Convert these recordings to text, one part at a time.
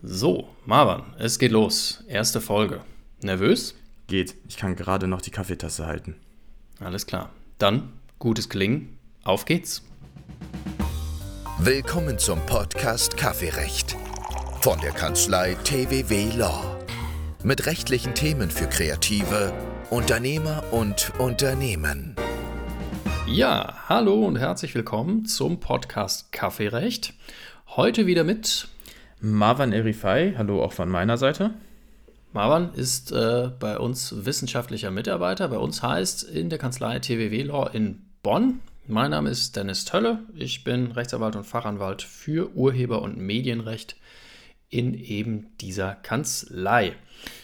So, Marwan, es geht los. Erste Folge. Nervös? Geht. Ich kann gerade noch die Kaffeetasse halten. Alles klar. Dann gutes Gelingen. Auf geht's. Willkommen zum Podcast Kaffeerecht von der Kanzlei TWW Law. Mit rechtlichen Themen für Kreative, Unternehmer und Unternehmen. Ja, hallo und herzlich willkommen zum Podcast Kaffeerecht. Heute wieder mit Marwan Erifai, hallo auch von meiner Seite. Marwan ist äh, bei uns wissenschaftlicher Mitarbeiter. Bei uns heißt in der Kanzlei TWW Law in Bonn. Mein Name ist Dennis Tölle. Ich bin Rechtsanwalt und Fachanwalt für Urheber- und Medienrecht in eben dieser Kanzlei.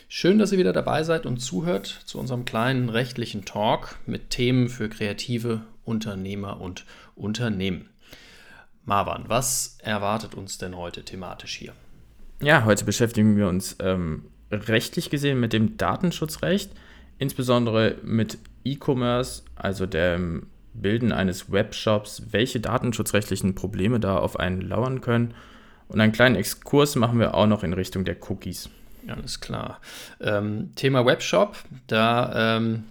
Schön, dass ihr wieder dabei seid und zuhört zu unserem kleinen rechtlichen Talk mit Themen für kreative Unternehmer und Unternehmen. Marwan, was erwartet uns denn heute thematisch hier? Ja, heute beschäftigen wir uns ähm, rechtlich gesehen mit dem Datenschutzrecht, insbesondere mit E-Commerce, also dem Bilden eines Webshops, welche datenschutzrechtlichen Probleme da auf einen lauern können. Und einen kleinen Exkurs machen wir auch noch in Richtung der Cookies. Alles klar. Ähm, Thema Webshop, da ähm,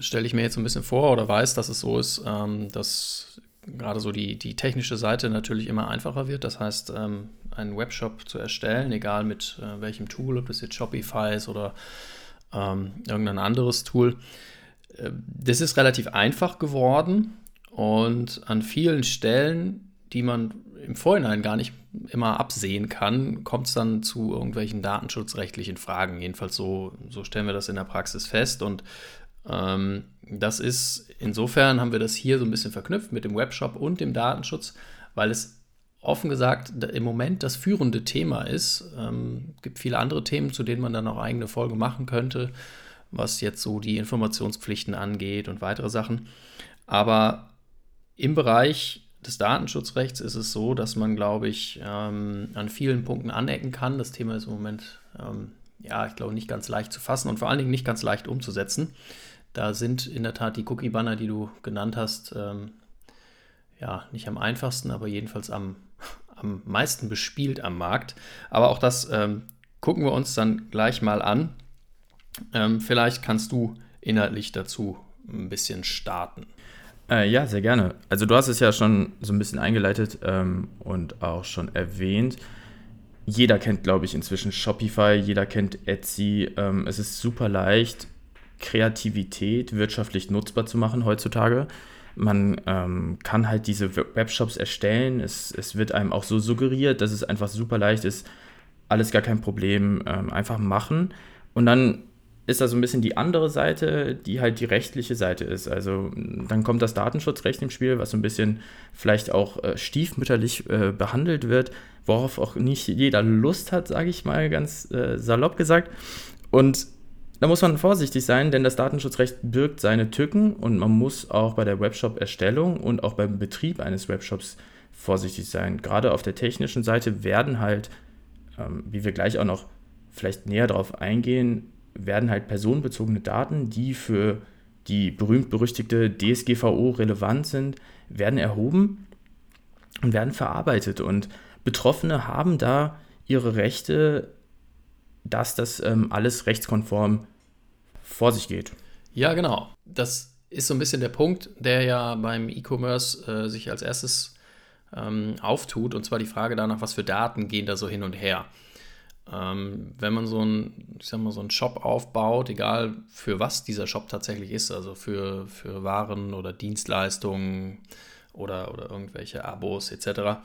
stelle ich mir jetzt ein bisschen vor oder weiß, dass es so ist, ähm, dass gerade so die, die technische Seite natürlich immer einfacher wird. Das heißt, ähm, einen Webshop zu erstellen, egal mit äh, welchem Tool, ob das jetzt Shopify ist oder ähm, irgendein anderes Tool, äh, das ist relativ einfach geworden und an vielen Stellen, die man im Vorhinein gar nicht immer absehen kann, kommt es dann zu irgendwelchen datenschutzrechtlichen Fragen. Jedenfalls so, so stellen wir das in der Praxis fest und ähm, das ist, insofern haben wir das hier so ein bisschen verknüpft mit dem Webshop und dem Datenschutz, weil es offen gesagt im Moment das führende Thema ist. Es ähm, gibt viele andere Themen, zu denen man dann auch eigene Folge machen könnte, was jetzt so die Informationspflichten angeht und weitere Sachen. Aber im Bereich des Datenschutzrechts ist es so, dass man, glaube ich, ähm, an vielen Punkten anecken kann. Das Thema ist im Moment, ähm, ja, ich glaube, nicht ganz leicht zu fassen und vor allen Dingen nicht ganz leicht umzusetzen. Da sind in der Tat die Cookie-Banner, die du genannt hast, ähm, ja, nicht am einfachsten, aber jedenfalls am, am meisten bespielt am Markt. Aber auch das ähm, gucken wir uns dann gleich mal an. Ähm, vielleicht kannst du inhaltlich dazu ein bisschen starten. Äh, ja, sehr gerne. Also du hast es ja schon so ein bisschen eingeleitet ähm, und auch schon erwähnt. Jeder kennt, glaube ich, inzwischen Shopify, jeder kennt Etsy. Ähm, es ist super leicht, Kreativität wirtschaftlich nutzbar zu machen heutzutage. Man ähm, kann halt diese Webshops erstellen. Es, es wird einem auch so suggeriert, dass es einfach super leicht ist. Alles gar kein Problem. Ähm, einfach machen. Und dann ist da so ein bisschen die andere Seite, die halt die rechtliche Seite ist. Also dann kommt das Datenschutzrecht im Spiel, was so ein bisschen vielleicht auch äh, stiefmütterlich äh, behandelt wird, worauf auch nicht jeder Lust hat, sage ich mal ganz äh, salopp gesagt. Und da muss man vorsichtig sein, denn das Datenschutzrecht birgt seine Tücken und man muss auch bei der Webshop-Erstellung und auch beim Betrieb eines Webshops vorsichtig sein. Gerade auf der technischen Seite werden halt, ähm, wie wir gleich auch noch vielleicht näher darauf eingehen, werden halt personenbezogene Daten, die für die berühmt-berüchtigte DSGVO relevant sind, werden erhoben und werden verarbeitet. Und Betroffene haben da ihre Rechte dass das ähm, alles rechtskonform vor sich geht. Ja, genau. Das ist so ein bisschen der Punkt, der ja beim E-Commerce äh, sich als erstes ähm, auftut, und zwar die Frage danach, was für Daten gehen da so hin und her. Ähm, wenn man so einen, ich sag mal, so einen Shop aufbaut, egal für was dieser Shop tatsächlich ist, also für, für Waren oder Dienstleistungen oder, oder irgendwelche Abos etc.,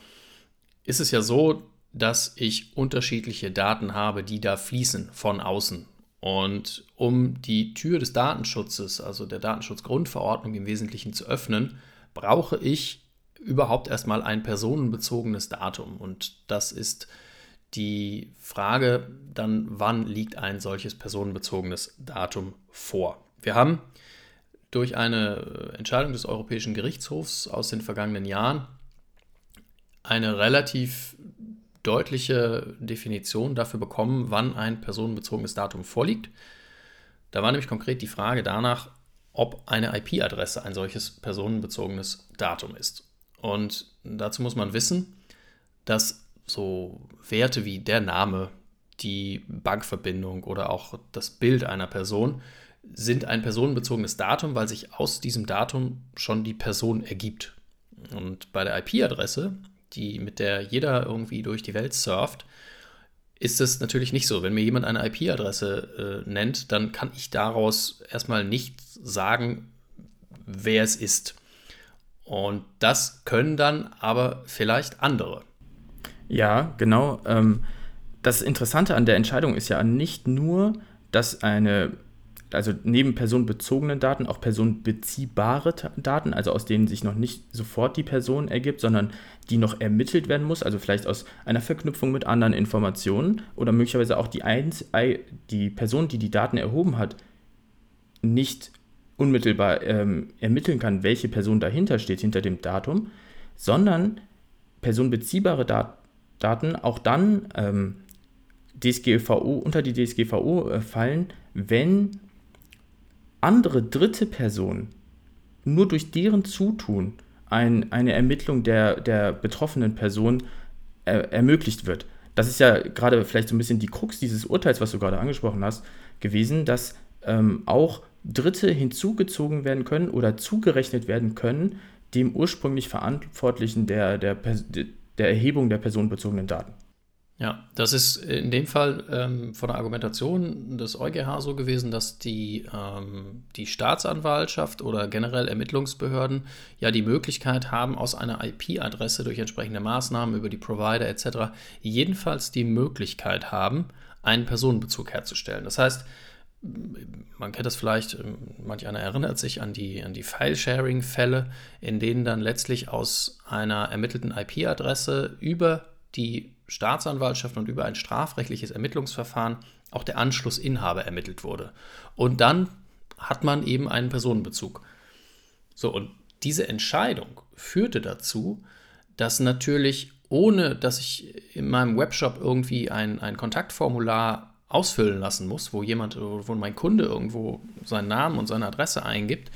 ist es ja so, dass ich unterschiedliche Daten habe, die da fließen von außen. Und um die Tür des Datenschutzes, also der Datenschutzgrundverordnung im Wesentlichen zu öffnen, brauche ich überhaupt erstmal ein personenbezogenes Datum. Und das ist die Frage dann, wann liegt ein solches personenbezogenes Datum vor? Wir haben durch eine Entscheidung des Europäischen Gerichtshofs aus den vergangenen Jahren eine relativ deutliche Definition dafür bekommen, wann ein personenbezogenes Datum vorliegt. Da war nämlich konkret die Frage danach, ob eine IP-Adresse ein solches personenbezogenes Datum ist. Und dazu muss man wissen, dass so Werte wie der Name, die Bankverbindung oder auch das Bild einer Person sind ein personenbezogenes Datum, weil sich aus diesem Datum schon die Person ergibt. Und bei der IP-Adresse, die mit der jeder irgendwie durch die Welt surft, ist es natürlich nicht so. Wenn mir jemand eine IP-Adresse äh, nennt, dann kann ich daraus erstmal nicht sagen, wer es ist. Und das können dann aber vielleicht andere. Ja, genau. Ähm, das Interessante an der Entscheidung ist ja nicht nur, dass eine, also neben personenbezogenen Daten auch personenbeziehbare Daten, also aus denen sich noch nicht sofort die Person ergibt, sondern die noch ermittelt werden muss, also vielleicht aus einer Verknüpfung mit anderen Informationen oder möglicherweise auch die, Einz die Person, die die Daten erhoben hat, nicht unmittelbar ähm, ermitteln kann, welche Person dahinter steht, hinter dem Datum, sondern personenbeziehbare Dat Daten auch dann ähm, DSGVO, unter die DSGVO äh, fallen, wenn andere dritte Personen nur durch deren Zutun ein, eine Ermittlung der, der betroffenen Person äh, ermöglicht wird. Das ist ja gerade vielleicht so ein bisschen die Krux dieses Urteils, was du gerade angesprochen hast, gewesen, dass ähm, auch Dritte hinzugezogen werden können oder zugerechnet werden können dem ursprünglich Verantwortlichen der, der, der Erhebung der personenbezogenen Daten. Ja, das ist in dem Fall ähm, von der Argumentation des EuGH so gewesen, dass die, ähm, die Staatsanwaltschaft oder generell Ermittlungsbehörden ja die Möglichkeit haben, aus einer IP-Adresse durch entsprechende Maßnahmen über die Provider etc. jedenfalls die Möglichkeit haben, einen Personenbezug herzustellen. Das heißt, man kennt das vielleicht, ähm, manch einer erinnert sich an die, an die File-Sharing-Fälle, in denen dann letztlich aus einer ermittelten IP-Adresse über die Staatsanwaltschaft und über ein strafrechtliches Ermittlungsverfahren auch der Anschlussinhaber ermittelt wurde. Und dann hat man eben einen Personenbezug. So, und diese Entscheidung führte dazu, dass natürlich, ohne dass ich in meinem Webshop irgendwie ein, ein Kontaktformular ausfüllen lassen muss, wo jemand, wo mein Kunde irgendwo seinen Namen und seine Adresse eingibt,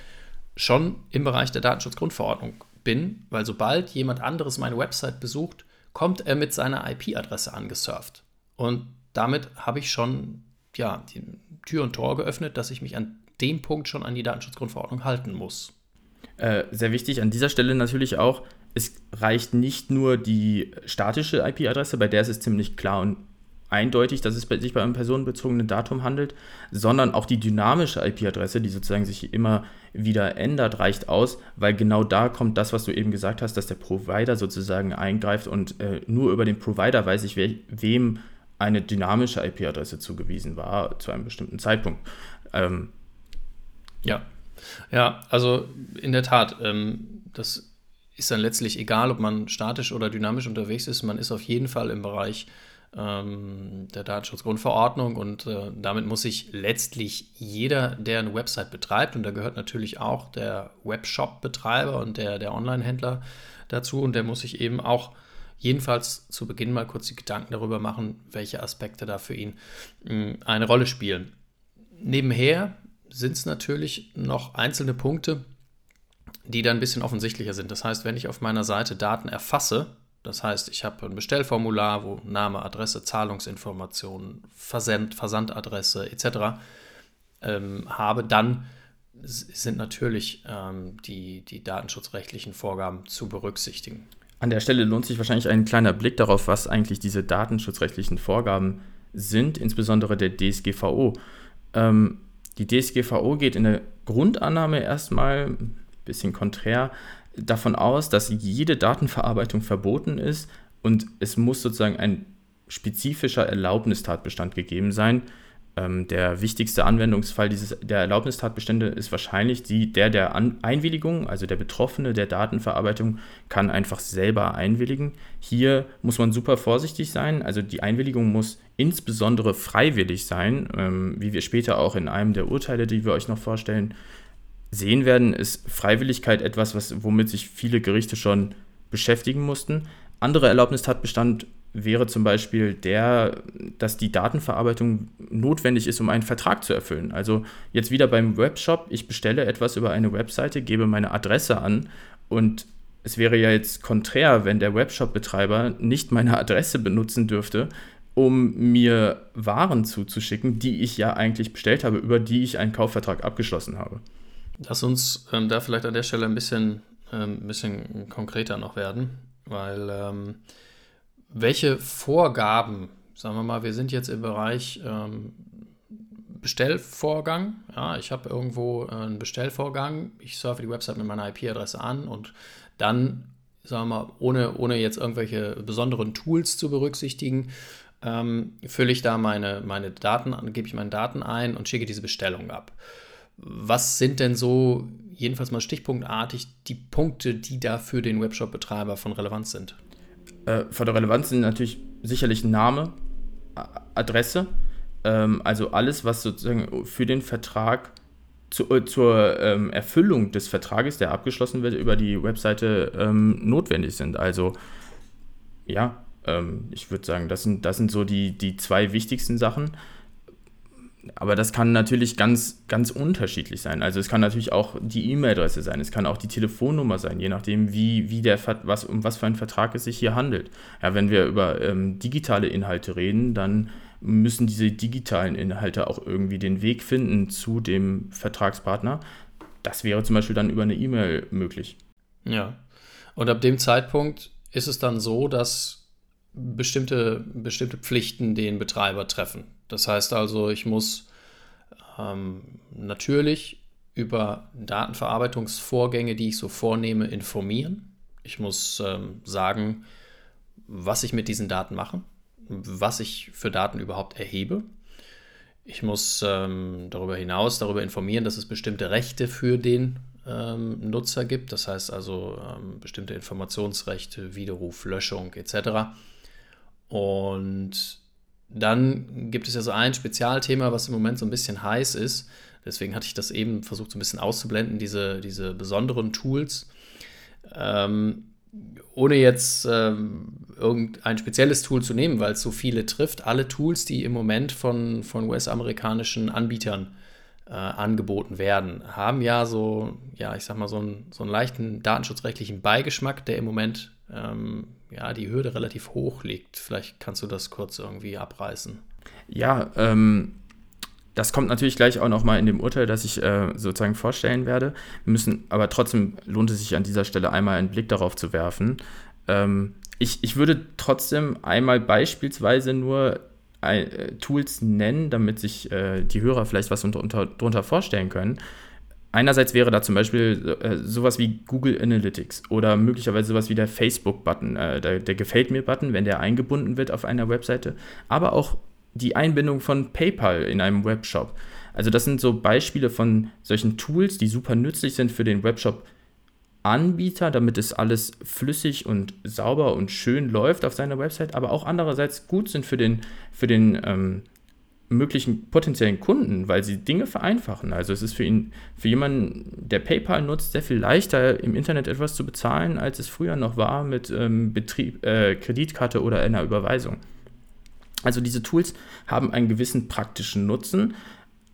schon im Bereich der Datenschutzgrundverordnung bin, weil sobald jemand anderes meine Website besucht, kommt er mit seiner IP-Adresse angesurft. Und damit habe ich schon ja, die Tür und Tor geöffnet, dass ich mich an dem Punkt schon an die Datenschutzgrundverordnung halten muss. Äh, sehr wichtig an dieser Stelle natürlich auch, es reicht nicht nur die statische IP-Adresse, bei der ist es ziemlich klar und eindeutig, dass es sich bei einem personenbezogenen Datum handelt, sondern auch die dynamische IP-Adresse, die sozusagen sich immer wieder ändert, reicht aus, weil genau da kommt das, was du eben gesagt hast, dass der Provider sozusagen eingreift und äh, nur über den Provider weiß ich, we wem eine dynamische IP-Adresse zugewiesen war zu einem bestimmten Zeitpunkt. Ähm, ja, ja, also in der Tat, ähm, das ist dann letztlich egal, ob man statisch oder dynamisch unterwegs ist. Man ist auf jeden Fall im Bereich der Datenschutzgrundverordnung und äh, damit muss sich letztlich jeder, der eine Website betreibt, und da gehört natürlich auch der Webshop-Betreiber und der, der Online-Händler dazu, und der muss sich eben auch jedenfalls zu Beginn mal kurz die Gedanken darüber machen, welche Aspekte da für ihn mh, hm, eine Rolle spielen. Nebenher sind es natürlich noch einzelne Punkte, die dann ein bisschen offensichtlicher sind. Das heißt, wenn ich auf meiner Seite Daten erfasse, das heißt, ich habe ein Bestellformular, wo Name, Adresse, Zahlungsinformationen, Versand, Versandadresse etc. Ähm, habe, dann sind natürlich ähm, die, die datenschutzrechtlichen Vorgaben zu berücksichtigen. An der Stelle lohnt sich wahrscheinlich ein kleiner Blick darauf, was eigentlich diese datenschutzrechtlichen Vorgaben sind, insbesondere der DSGVO. Ähm, die DSGVO geht in der Grundannahme erstmal ein bisschen konträr davon aus, dass jede Datenverarbeitung verboten ist und es muss sozusagen ein spezifischer Erlaubnistatbestand gegeben sein. Ähm, der wichtigste Anwendungsfall dieses, der Erlaubnistatbestände ist wahrscheinlich die, der der An Einwilligung, also der Betroffene der Datenverarbeitung kann einfach selber einwilligen. Hier muss man super vorsichtig sein, also die Einwilligung muss insbesondere freiwillig sein, ähm, wie wir später auch in einem der Urteile, die wir euch noch vorstellen, sehen werden, ist Freiwilligkeit etwas, was, womit sich viele Gerichte schon beschäftigen mussten. Andere Erlaubnistatbestand wäre zum Beispiel der, dass die Datenverarbeitung notwendig ist, um einen Vertrag zu erfüllen. Also jetzt wieder beim Webshop, ich bestelle etwas über eine Webseite, gebe meine Adresse an und es wäre ja jetzt konträr, wenn der Webshop-Betreiber nicht meine Adresse benutzen dürfte, um mir Waren zuzuschicken, die ich ja eigentlich bestellt habe, über die ich einen Kaufvertrag abgeschlossen habe. Lass uns ähm, da vielleicht an der Stelle ein bisschen, ähm, bisschen konkreter noch werden, weil ähm, welche Vorgaben, sagen wir mal, wir sind jetzt im Bereich ähm, Bestellvorgang. Ja, ich habe irgendwo äh, einen Bestellvorgang, ich surfe die Website mit meiner IP-Adresse an und dann, sagen wir mal, ohne, ohne jetzt irgendwelche besonderen Tools zu berücksichtigen, ähm, fülle ich da meine, meine Daten gebe ich meine Daten ein und schicke diese Bestellung ab. Was sind denn so, jedenfalls mal stichpunktartig, die Punkte, die da für den Webshop-Betreiber von Relevanz sind? Äh, von der Relevanz sind natürlich sicherlich Name, Adresse, ähm, also alles, was sozusagen für den Vertrag zu, äh, zur ähm, Erfüllung des Vertrages, der abgeschlossen wird, über die Webseite ähm, notwendig sind. Also ja, ähm, ich würde sagen, das sind, das sind so die, die zwei wichtigsten Sachen. Aber das kann natürlich ganz, ganz unterschiedlich sein. Also es kann natürlich auch die E-Mail-Adresse sein, es kann auch die Telefonnummer sein, je nachdem, wie, wie der, was, um was für einen Vertrag es sich hier handelt. Ja, wenn wir über ähm, digitale Inhalte reden, dann müssen diese digitalen Inhalte auch irgendwie den Weg finden zu dem Vertragspartner. Das wäre zum Beispiel dann über eine E-Mail möglich. Ja. Und ab dem Zeitpunkt ist es dann so, dass bestimmte, bestimmte Pflichten den Betreiber treffen. Das heißt also, ich muss ähm, natürlich über Datenverarbeitungsvorgänge, die ich so vornehme, informieren. Ich muss ähm, sagen, was ich mit diesen Daten mache was ich für Daten überhaupt erhebe. Ich muss ähm, darüber hinaus darüber informieren, dass es bestimmte Rechte für den ähm, Nutzer gibt. Das heißt also ähm, bestimmte Informationsrechte, Widerruf, Löschung etc. Und dann gibt es ja so ein Spezialthema, was im Moment so ein bisschen heiß ist. Deswegen hatte ich das eben versucht, so ein bisschen auszublenden, diese, diese besonderen Tools. Ähm, ohne jetzt ähm, irgendein spezielles Tool zu nehmen, weil es so viele trifft, alle Tools, die im Moment von, von US-amerikanischen Anbietern äh, angeboten werden, haben ja so, ja, ich sag mal, so einen, so einen leichten datenschutzrechtlichen Beigeschmack, der im Moment ähm, ja, die Hürde relativ hoch liegt. Vielleicht kannst du das kurz irgendwie abreißen. Ja, ähm, das kommt natürlich gleich auch nochmal in dem Urteil, das ich äh, sozusagen vorstellen werde. Wir müssen, aber trotzdem lohnt es sich an dieser Stelle einmal einen Blick darauf zu werfen. Ähm, ich, ich würde trotzdem einmal beispielsweise nur äh, Tools nennen, damit sich äh, die Hörer vielleicht was unter, darunter vorstellen können. Einerseits wäre da zum Beispiel äh, sowas wie Google Analytics oder möglicherweise sowas wie der Facebook-Button, äh, der, der Gefällt mir-Button, wenn der eingebunden wird auf einer Webseite, aber auch die Einbindung von PayPal in einem Webshop. Also das sind so Beispiele von solchen Tools, die super nützlich sind für den Webshop-Anbieter, damit es alles flüssig und sauber und schön läuft auf seiner Website, aber auch andererseits gut sind für den, für den ähm, möglichen potenziellen Kunden, weil sie Dinge vereinfachen. Also es ist für ihn, für jemanden, der PayPal nutzt, sehr viel leichter im Internet etwas zu bezahlen, als es früher noch war mit ähm, Betrieb, äh, Kreditkarte oder einer Überweisung. Also diese Tools haben einen gewissen praktischen Nutzen.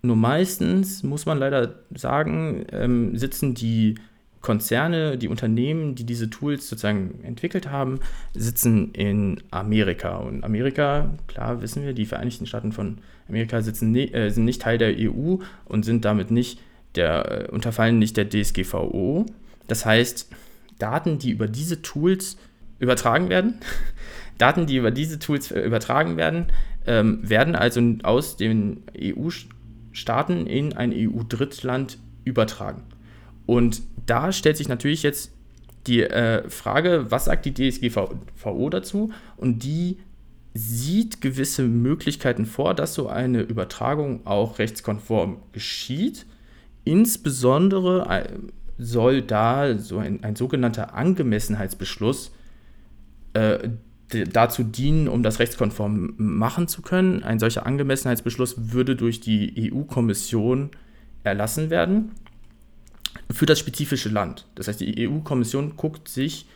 Nur meistens, muss man leider sagen, ähm, sitzen die Konzerne, die Unternehmen, die diese Tools sozusagen entwickelt haben, sitzen in Amerika. Und Amerika, klar wissen wir, die Vereinigten Staaten von Amerika sitzen ne, äh, sind nicht Teil der EU und sind damit nicht der, äh, unterfallen nicht der DSGVO. Das heißt, Daten, die über diese Tools übertragen werden, Daten, die über diese Tools übertragen werden, ähm, werden also aus den EU-Staaten in ein EU-Drittland übertragen. Und da stellt sich natürlich jetzt die äh, Frage, was sagt die DSGVO dazu? Und die sieht gewisse Möglichkeiten vor, dass so eine Übertragung auch rechtskonform geschieht. Insbesondere äh, soll da so ein, ein sogenannter Angemessenheitsbeschluss äh, dazu dienen, um das rechtskonform machen zu können. Ein solcher Angemessenheitsbeschluss würde durch die EU-Kommission erlassen werden für das spezifische Land. Das heißt, die EU-Kommission guckt sich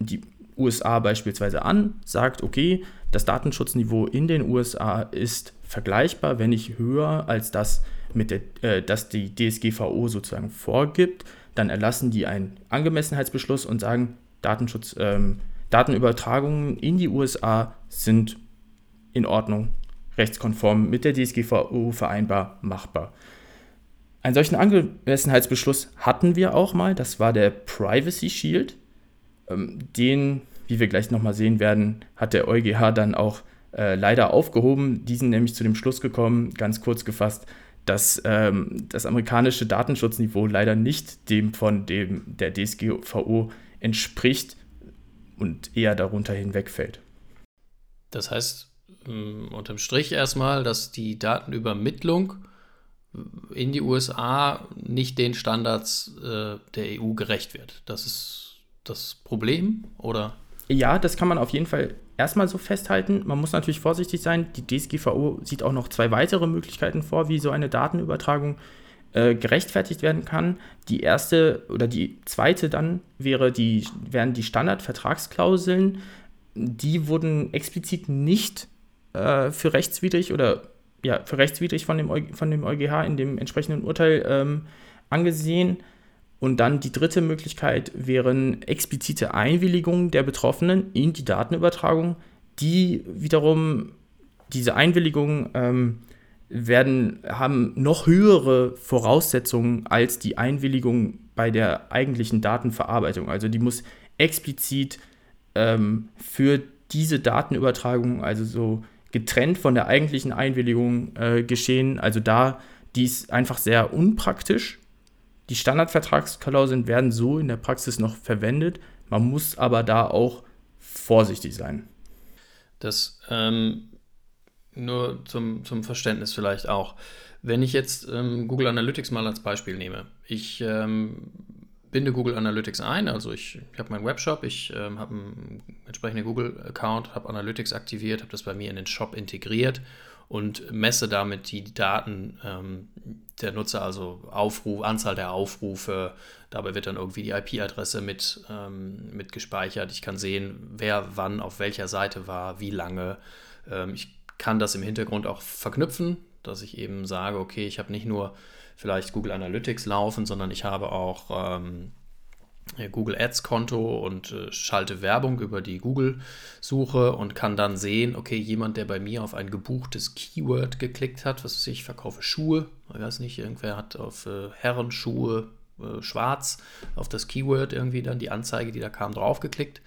die USA beispielsweise an, sagt, okay, das Datenschutzniveau in den USA ist vergleichbar, wenn nicht höher als das, mit der, äh, das die DSGVO sozusagen vorgibt, dann erlassen die einen Angemessenheitsbeschluss und sagen, Datenschutz, ähm, Datenübertragungen in die USA sind in Ordnung, rechtskonform mit der DSGVO vereinbar, machbar. Einen solchen Angemessenheitsbeschluss hatten wir auch mal, das war der Privacy Shield. Ähm, den, wie wir gleich nochmal sehen werden, hat der EuGH dann auch äh, leider aufgehoben. Diesen nämlich zu dem Schluss gekommen, ganz kurz gefasst, dass ähm, das amerikanische Datenschutzniveau leider nicht dem von dem der DSGVO entspricht und eher darunter hinwegfällt. Das heißt, ähm, unterm Strich erstmal, dass die Datenübermittlung in die USA nicht den Standards äh, der EU gerecht wird. Das ist das Problem, oder? Ja, das kann man auf jeden Fall erstmal so festhalten. Man muss natürlich vorsichtig sein. Die DSGVO sieht auch noch zwei weitere Möglichkeiten vor, wie so eine Datenübertragung äh, gerechtfertigt werden kann. Die erste oder die zweite dann wäre die, wären die Standardvertragsklauseln. Die wurden explizit nicht äh, für rechtswidrig oder ja, für rechtswidrig von dem, von dem EuGH in dem entsprechenden Urteil ähm, angesehen. Und dann die dritte Möglichkeit wären explizite Einwilligungen der Betroffenen in die Datenübertragung, die wiederum diese Einwilligungen ähm, werden, haben noch höhere Voraussetzungen als die Einwilligung bei der eigentlichen Datenverarbeitung. Also die muss explizit ähm, für diese Datenübertragung, also so getrennt von der eigentlichen Einwilligung äh, geschehen. Also da, die ist einfach sehr unpraktisch die Standardvertragsklauseln werden so in der Praxis noch verwendet. Man muss aber da auch vorsichtig sein. Das ähm, nur zum, zum Verständnis vielleicht auch. Wenn ich jetzt ähm, Google Analytics mal als Beispiel nehme, ich ähm, binde Google Analytics ein, also ich, ich habe meinen Webshop, ich ähm, habe einen entsprechenden Google-Account, habe Analytics aktiviert, habe das bei mir in den Shop integriert und messe damit die Daten ähm, der Nutzer, also Aufruf, Anzahl der Aufrufe. Dabei wird dann irgendwie die IP-Adresse mit, ähm, mit gespeichert. Ich kann sehen, wer wann auf welcher Seite war, wie lange. Ähm, ich kann das im Hintergrund auch verknüpfen, dass ich eben sage, okay, ich habe nicht nur vielleicht Google Analytics laufen, sondern ich habe auch ähm, Google Ads Konto und äh, schalte Werbung über die Google-Suche und kann dann sehen, okay, jemand, der bei mir auf ein gebuchtes Keyword geklickt hat, was weiß ich, ich verkaufe Schuhe, ich weiß nicht, irgendwer hat auf äh, Herrenschuhe äh, schwarz auf das Keyword irgendwie dann die Anzeige, die da kam, draufgeklickt,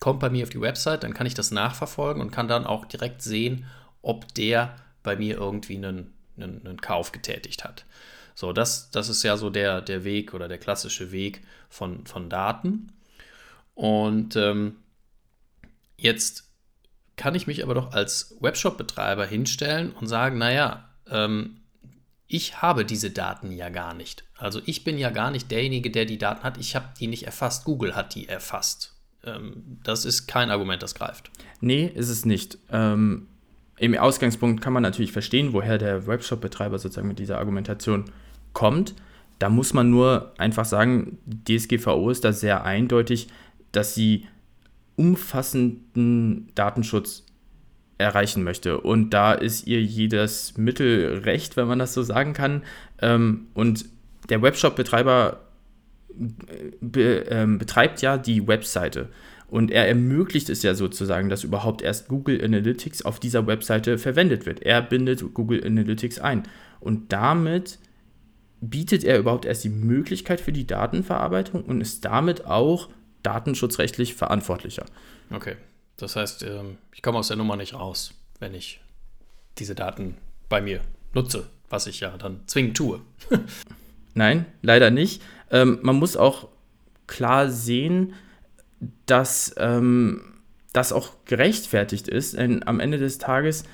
kommt bei mir auf die Website, dann kann ich das nachverfolgen und kann dann auch direkt sehen, ob der bei mir irgendwie einen, einen, einen Kauf getätigt hat. So, das, das ist ja so der, der Weg oder der klassische Weg von, von Daten. Und ähm, jetzt kann ich mich aber doch als Webshop-Betreiber hinstellen und sagen, naja, ähm, ich habe diese Daten ja gar nicht. Also ich bin ja gar nicht derjenige, der die Daten hat. Ich habe die nicht erfasst. Google hat die erfasst. Ähm, das ist kein Argument, das greift. Nee, ist es nicht. Ähm, Im Ausgangspunkt kann man natürlich verstehen, woher der Webshop-Betreiber sozusagen mit dieser Argumentation kommt. Da muss man nur einfach sagen, DSGVO ist da sehr eindeutig, dass sie umfassenden Datenschutz erreichen möchte. Und da ist ihr jedes Mittel recht, wenn man das so sagen kann. Ähm, und der Webshop-Betreiber be, ähm, betreibt ja die Webseite. Und er ermöglicht es ja sozusagen, dass überhaupt erst Google Analytics auf dieser Webseite verwendet wird. Er bindet Google Analytics ein. Und damit bietet er überhaupt erst die Möglichkeit für die Datenverarbeitung und ist damit auch datenschutzrechtlich verantwortlicher. Okay, das heißt, ähm, ich komme aus der Nummer nicht raus, wenn ich diese Daten bei mir nutze, was ich ja dann zwingend tue. Nein, leider nicht. Ähm, man muss auch klar sehen, dass ähm, das auch gerechtfertigt ist, denn am Ende des Tages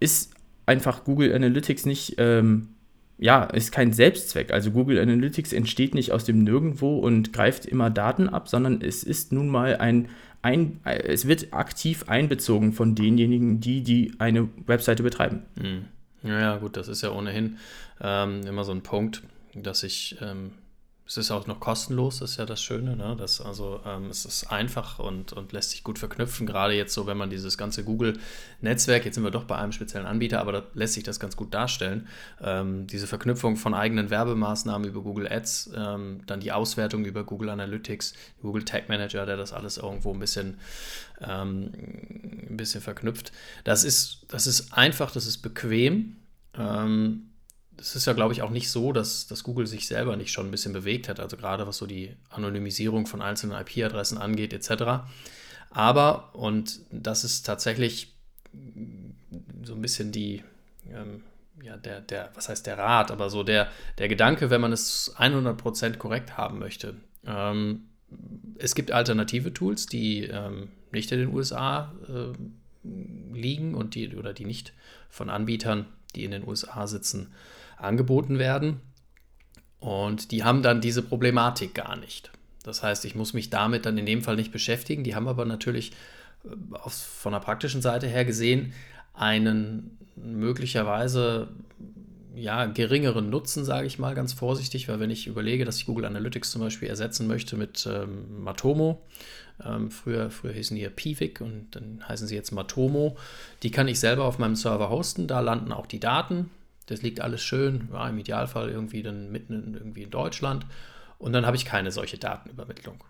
ist einfach Google Analytics nicht ähm, ja, ist kein Selbstzweck. Also Google Analytics entsteht nicht aus dem Nirgendwo und greift immer Daten ab, sondern es ist nun mal ein, ein es wird aktiv einbezogen von denjenigen, die, die eine Webseite betreiben. Hm. Ja, gut, das ist ja ohnehin ähm, immer so ein Punkt, dass ich ähm, es ist auch noch kostenlos, ist ja das Schöne. Ne? Das, also ähm, es ist einfach und, und lässt sich gut verknüpfen. Gerade jetzt so, wenn man dieses ganze Google-Netzwerk, jetzt sind wir doch bei einem speziellen Anbieter, aber da lässt sich das ganz gut darstellen. Ähm, diese Verknüpfung von eigenen Werbemaßnahmen über Google Ads, ähm, dann die Auswertung über Google Analytics, Google Tag Manager, der das alles irgendwo ein bisschen, ähm, ein bisschen verknüpft. Das ist, das ist einfach, das ist bequem. Ähm, es ist ja, glaube ich, auch nicht so, dass, dass Google sich selber nicht schon ein bisschen bewegt hat, also gerade was so die Anonymisierung von einzelnen IP-Adressen angeht, etc. Aber, und das ist tatsächlich so ein bisschen die, ähm, ja, der, der, was heißt der Rat, aber so der, der Gedanke, wenn man es 100% korrekt haben möchte. Ähm, es gibt alternative Tools, die ähm, nicht in den USA äh, liegen und die, oder die nicht von Anbietern, die in den USA sitzen, angeboten werden. Und die haben dann diese Problematik gar nicht. Das heißt, ich muss mich damit dann in dem Fall nicht beschäftigen. Die haben aber natürlich äh, von der praktischen Seite her gesehen einen möglicherweise ja, geringeren Nutzen, sage ich mal ganz vorsichtig, weil wenn ich überlege, dass ich Google Analytics zum Beispiel ersetzen möchte mit ähm, Matomo, ähm, früher, früher hießen die ja Piwik und dann heißen sie jetzt Matomo, die kann ich selber auf meinem Server hosten, da landen auch die Daten, das liegt alles schön, ja, im Idealfall irgendwie dann mitten in, irgendwie in Deutschland. Und dann habe ich keine solche Datenübermittlung.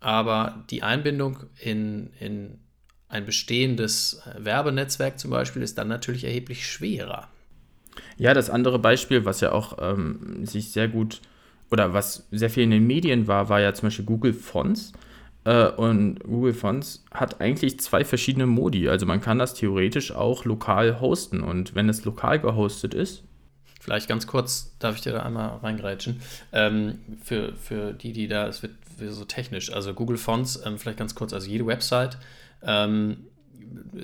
Aber die Einbindung in, in ein bestehendes Werbenetzwerk zum Beispiel ist dann natürlich erheblich schwerer. Ja, das andere Beispiel, was ja auch ähm, sich sehr gut oder was sehr viel in den Medien war, war ja zum Beispiel Google Fonts. Äh, und Google Fonts hat eigentlich zwei verschiedene Modi. Also man kann das theoretisch auch lokal hosten. Und wenn es lokal gehostet ist, Vielleicht ganz kurz, darf ich dir da einmal reingrätschen? Ähm, für, für die, die da, es wird, wird so technisch, also Google Fonts, ähm, vielleicht ganz kurz, also jede Website ähm,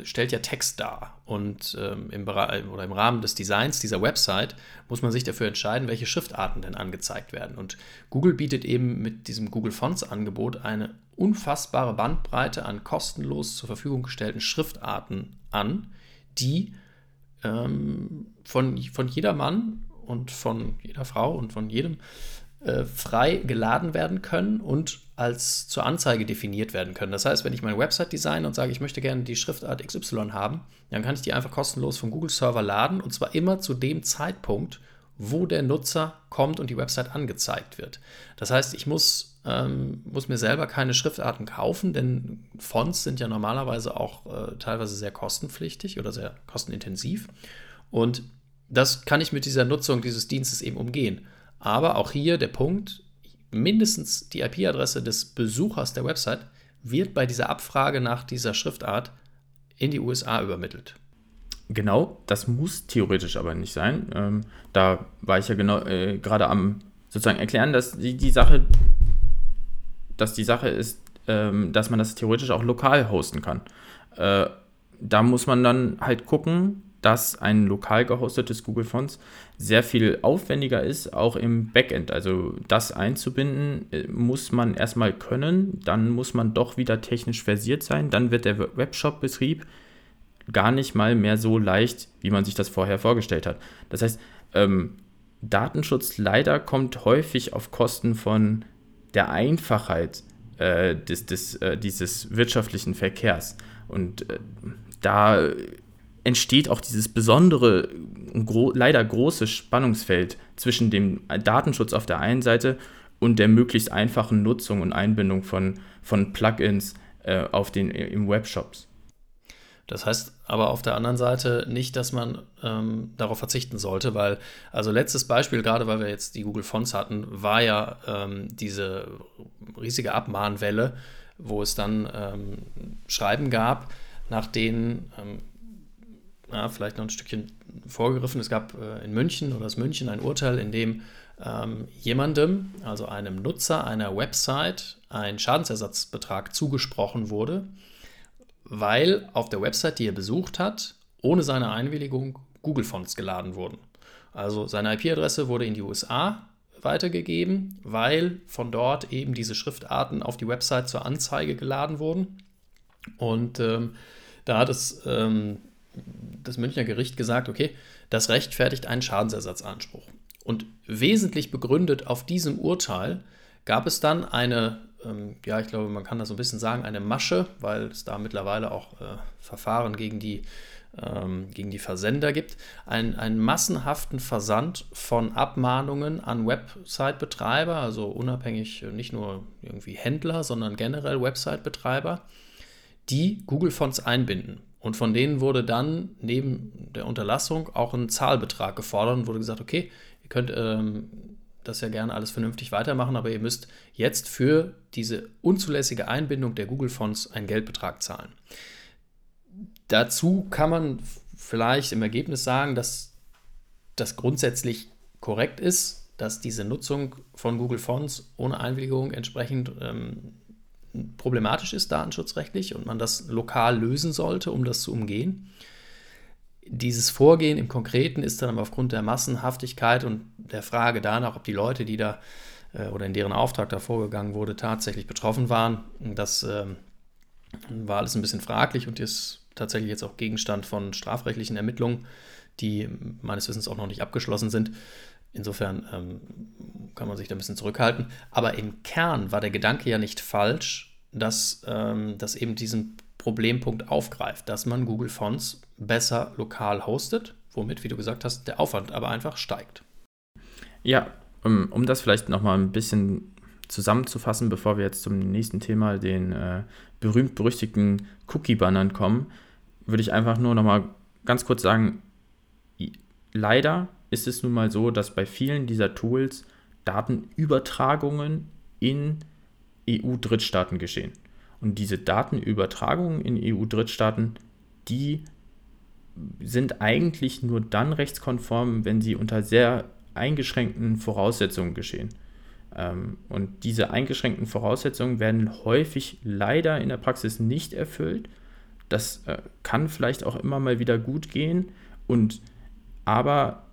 stellt ja Text dar. Und ähm, im, oder im Rahmen des Designs dieser Website muss man sich dafür entscheiden, welche Schriftarten denn angezeigt werden. Und Google bietet eben mit diesem Google Fonts-Angebot eine unfassbare Bandbreite an kostenlos zur Verfügung gestellten Schriftarten an, die ähm, von, von jedermann und von jeder Frau und von jedem äh, frei geladen werden können und als zur Anzeige definiert werden können. Das heißt, wenn ich meine Website designe und sage, ich möchte gerne die Schriftart XY haben, dann kann ich die einfach kostenlos vom Google Server laden und zwar immer zu dem Zeitpunkt, wo der Nutzer kommt und die Website angezeigt wird. Das heißt, ich muss, ähm, muss mir selber keine Schriftarten kaufen, denn Fonts sind ja normalerweise auch äh, teilweise sehr kostenpflichtig oder sehr kostenintensiv. Und das kann ich mit dieser Nutzung dieses Dienstes eben umgehen. Aber auch hier der Punkt, mindestens die IP-Adresse des Besuchers der Website wird bei dieser Abfrage nach dieser Schriftart in die USA übermittelt. Genau, das muss theoretisch aber nicht sein. Ähm, da war ich ja genau äh, gerade am sozusagen erklären, dass die, die Sache, dass die Sache ist, ähm, dass man das theoretisch auch lokal hosten kann. Äh, da muss man dann halt gucken, dass ein lokal gehostetes Google Fonts sehr viel aufwendiger ist, auch im Backend. Also das einzubinden äh, muss man erstmal können, dann muss man doch wieder technisch versiert sein, dann wird der Webshop-Betrieb gar nicht mal mehr so leicht, wie man sich das vorher vorgestellt hat. Das heißt, ähm, Datenschutz leider kommt häufig auf Kosten von der Einfachheit äh, des, des, äh, dieses wirtschaftlichen Verkehrs. Und äh, da entsteht auch dieses besondere, gro leider große Spannungsfeld zwischen dem Datenschutz auf der einen Seite und der möglichst einfachen Nutzung und Einbindung von, von Plugins äh, auf den, im Webshops. Das heißt aber auf der anderen Seite nicht, dass man ähm, darauf verzichten sollte, weil, also letztes Beispiel, gerade weil wir jetzt die Google Fonts hatten, war ja ähm, diese riesige Abmahnwelle, wo es dann ähm, Schreiben gab, nach denen ähm, ja, vielleicht noch ein Stückchen vorgegriffen. Es gab äh, in München oder aus München ein Urteil, in dem ähm, jemandem, also einem Nutzer einer Website, ein Schadensersatzbetrag zugesprochen wurde, weil auf der Website, die er besucht hat, ohne seine Einwilligung Google-Fonts geladen wurden. Also seine IP-Adresse wurde in die USA weitergegeben, weil von dort eben diese Schriftarten auf die Website zur Anzeige geladen wurden. Und ähm, da hat es ähm, das Münchner Gericht gesagt, okay, das rechtfertigt einen Schadensersatzanspruch. Und wesentlich begründet auf diesem Urteil gab es dann eine, ähm, ja, ich glaube, man kann das so ein bisschen sagen, eine Masche, weil es da mittlerweile auch äh, Verfahren gegen die, ähm, gegen die Versender gibt, ein, einen massenhaften Versand von Abmahnungen an Website-Betreiber, also unabhängig äh, nicht nur irgendwie Händler, sondern generell Website-Betreiber, die Google-Fonts einbinden. Und von denen wurde dann neben der Unterlassung auch ein Zahlbetrag gefordert und wurde gesagt, okay, ihr könnt ähm, das ja gerne alles vernünftig weitermachen, aber ihr müsst jetzt für diese unzulässige Einbindung der Google-Fonts einen Geldbetrag zahlen. Dazu kann man vielleicht im Ergebnis sagen, dass das grundsätzlich korrekt ist, dass diese Nutzung von Google Fonts ohne Einwilligung entsprechend ähm, problematisch ist, datenschutzrechtlich, und man das lokal lösen sollte, um das zu umgehen. Dieses Vorgehen im Konkreten ist dann aber aufgrund der Massenhaftigkeit und der Frage danach, ob die Leute, die da äh, oder in deren Auftrag da vorgegangen wurde, tatsächlich betroffen waren, das äh, war alles ein bisschen fraglich und ist tatsächlich jetzt auch Gegenstand von strafrechtlichen Ermittlungen, die meines Wissens auch noch nicht abgeschlossen sind. Insofern ähm, kann man sich da ein bisschen zurückhalten. Aber im Kern war der Gedanke ja nicht falsch, dass ähm, das eben diesen Problempunkt aufgreift, dass man Google Fonts besser lokal hostet, womit, wie du gesagt hast, der Aufwand aber einfach steigt. Ja, um, um das vielleicht nochmal ein bisschen zusammenzufassen, bevor wir jetzt zum nächsten Thema, den äh, berühmt-berüchtigten Cookie-Bannern kommen, würde ich einfach nur nochmal ganz kurz sagen, leider ist es nun mal so, dass bei vielen dieser Tools Datenübertragungen in EU-Drittstaaten geschehen. Und diese Datenübertragungen in EU-Drittstaaten, die sind eigentlich nur dann rechtskonform, wenn sie unter sehr eingeschränkten Voraussetzungen geschehen. Ähm, und diese eingeschränkten Voraussetzungen werden häufig leider in der Praxis nicht erfüllt. Das äh, kann vielleicht auch immer mal wieder gut gehen. Und aber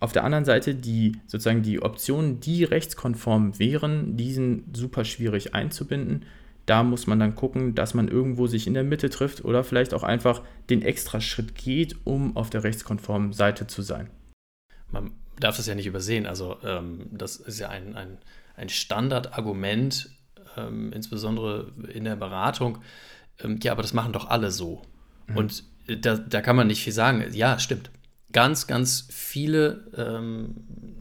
auf der anderen Seite die sozusagen die Optionen, die rechtskonform wären, die sind super schwierig einzubinden. Da muss man dann gucken, dass man irgendwo sich in der Mitte trifft oder vielleicht auch einfach den extra Schritt geht, um auf der rechtskonformen Seite zu sein. Man darf das ja nicht übersehen. Also ähm, das ist ja ein, ein, ein Standardargument, ähm, insbesondere in der Beratung. Ähm, ja, aber das machen doch alle so. Mhm. Und da, da kann man nicht viel sagen. Ja, stimmt ganz, ganz viele ähm,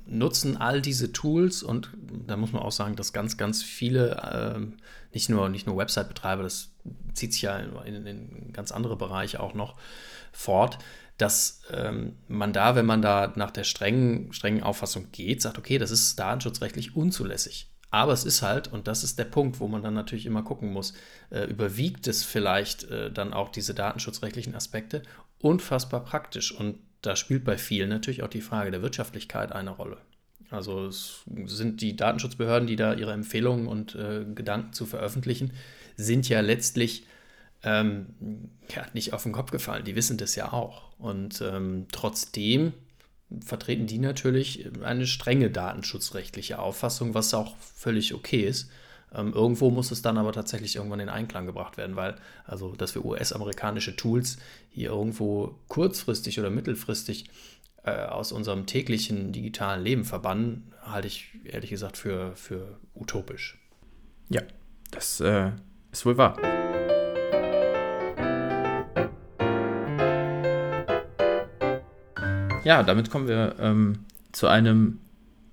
nutzen all diese Tools und da muss man auch sagen, dass ganz, ganz viele, ähm, nicht nur, nicht nur Website-Betreiber, das zieht sich ja in, in, ganz andere Bereiche auch noch fort, dass ähm, man da, wenn man da nach der strengen, strengen Auffassung geht, sagt, okay, das ist datenschutzrechtlich unzulässig. Aber es ist halt, und das ist der Punkt, wo man dann natürlich immer gucken muss, äh, überwiegt es vielleicht äh, dann auch diese datenschutzrechtlichen Aspekte unfassbar praktisch. Und da spielt bei vielen natürlich auch die Frage der Wirtschaftlichkeit eine Rolle. Also es sind die Datenschutzbehörden, die da ihre Empfehlungen und äh, Gedanken zu veröffentlichen, sind ja letztlich ähm, ja, nicht auf den Kopf gefallen. Die wissen das ja auch. Und ähm, trotzdem vertreten die natürlich eine strenge datenschutzrechtliche Auffassung, was auch völlig okay ist. Ähm, irgendwo muss es dann aber tatsächlich irgendwann in Einklang gebracht werden, weil, also, dass wir US-amerikanische Tools hier irgendwo kurzfristig oder mittelfristig äh, aus unserem täglichen digitalen Leben verbannen, halte ich ehrlich gesagt für, für utopisch. Ja, das äh, ist wohl wahr. Ja, damit kommen wir ähm, zu einem,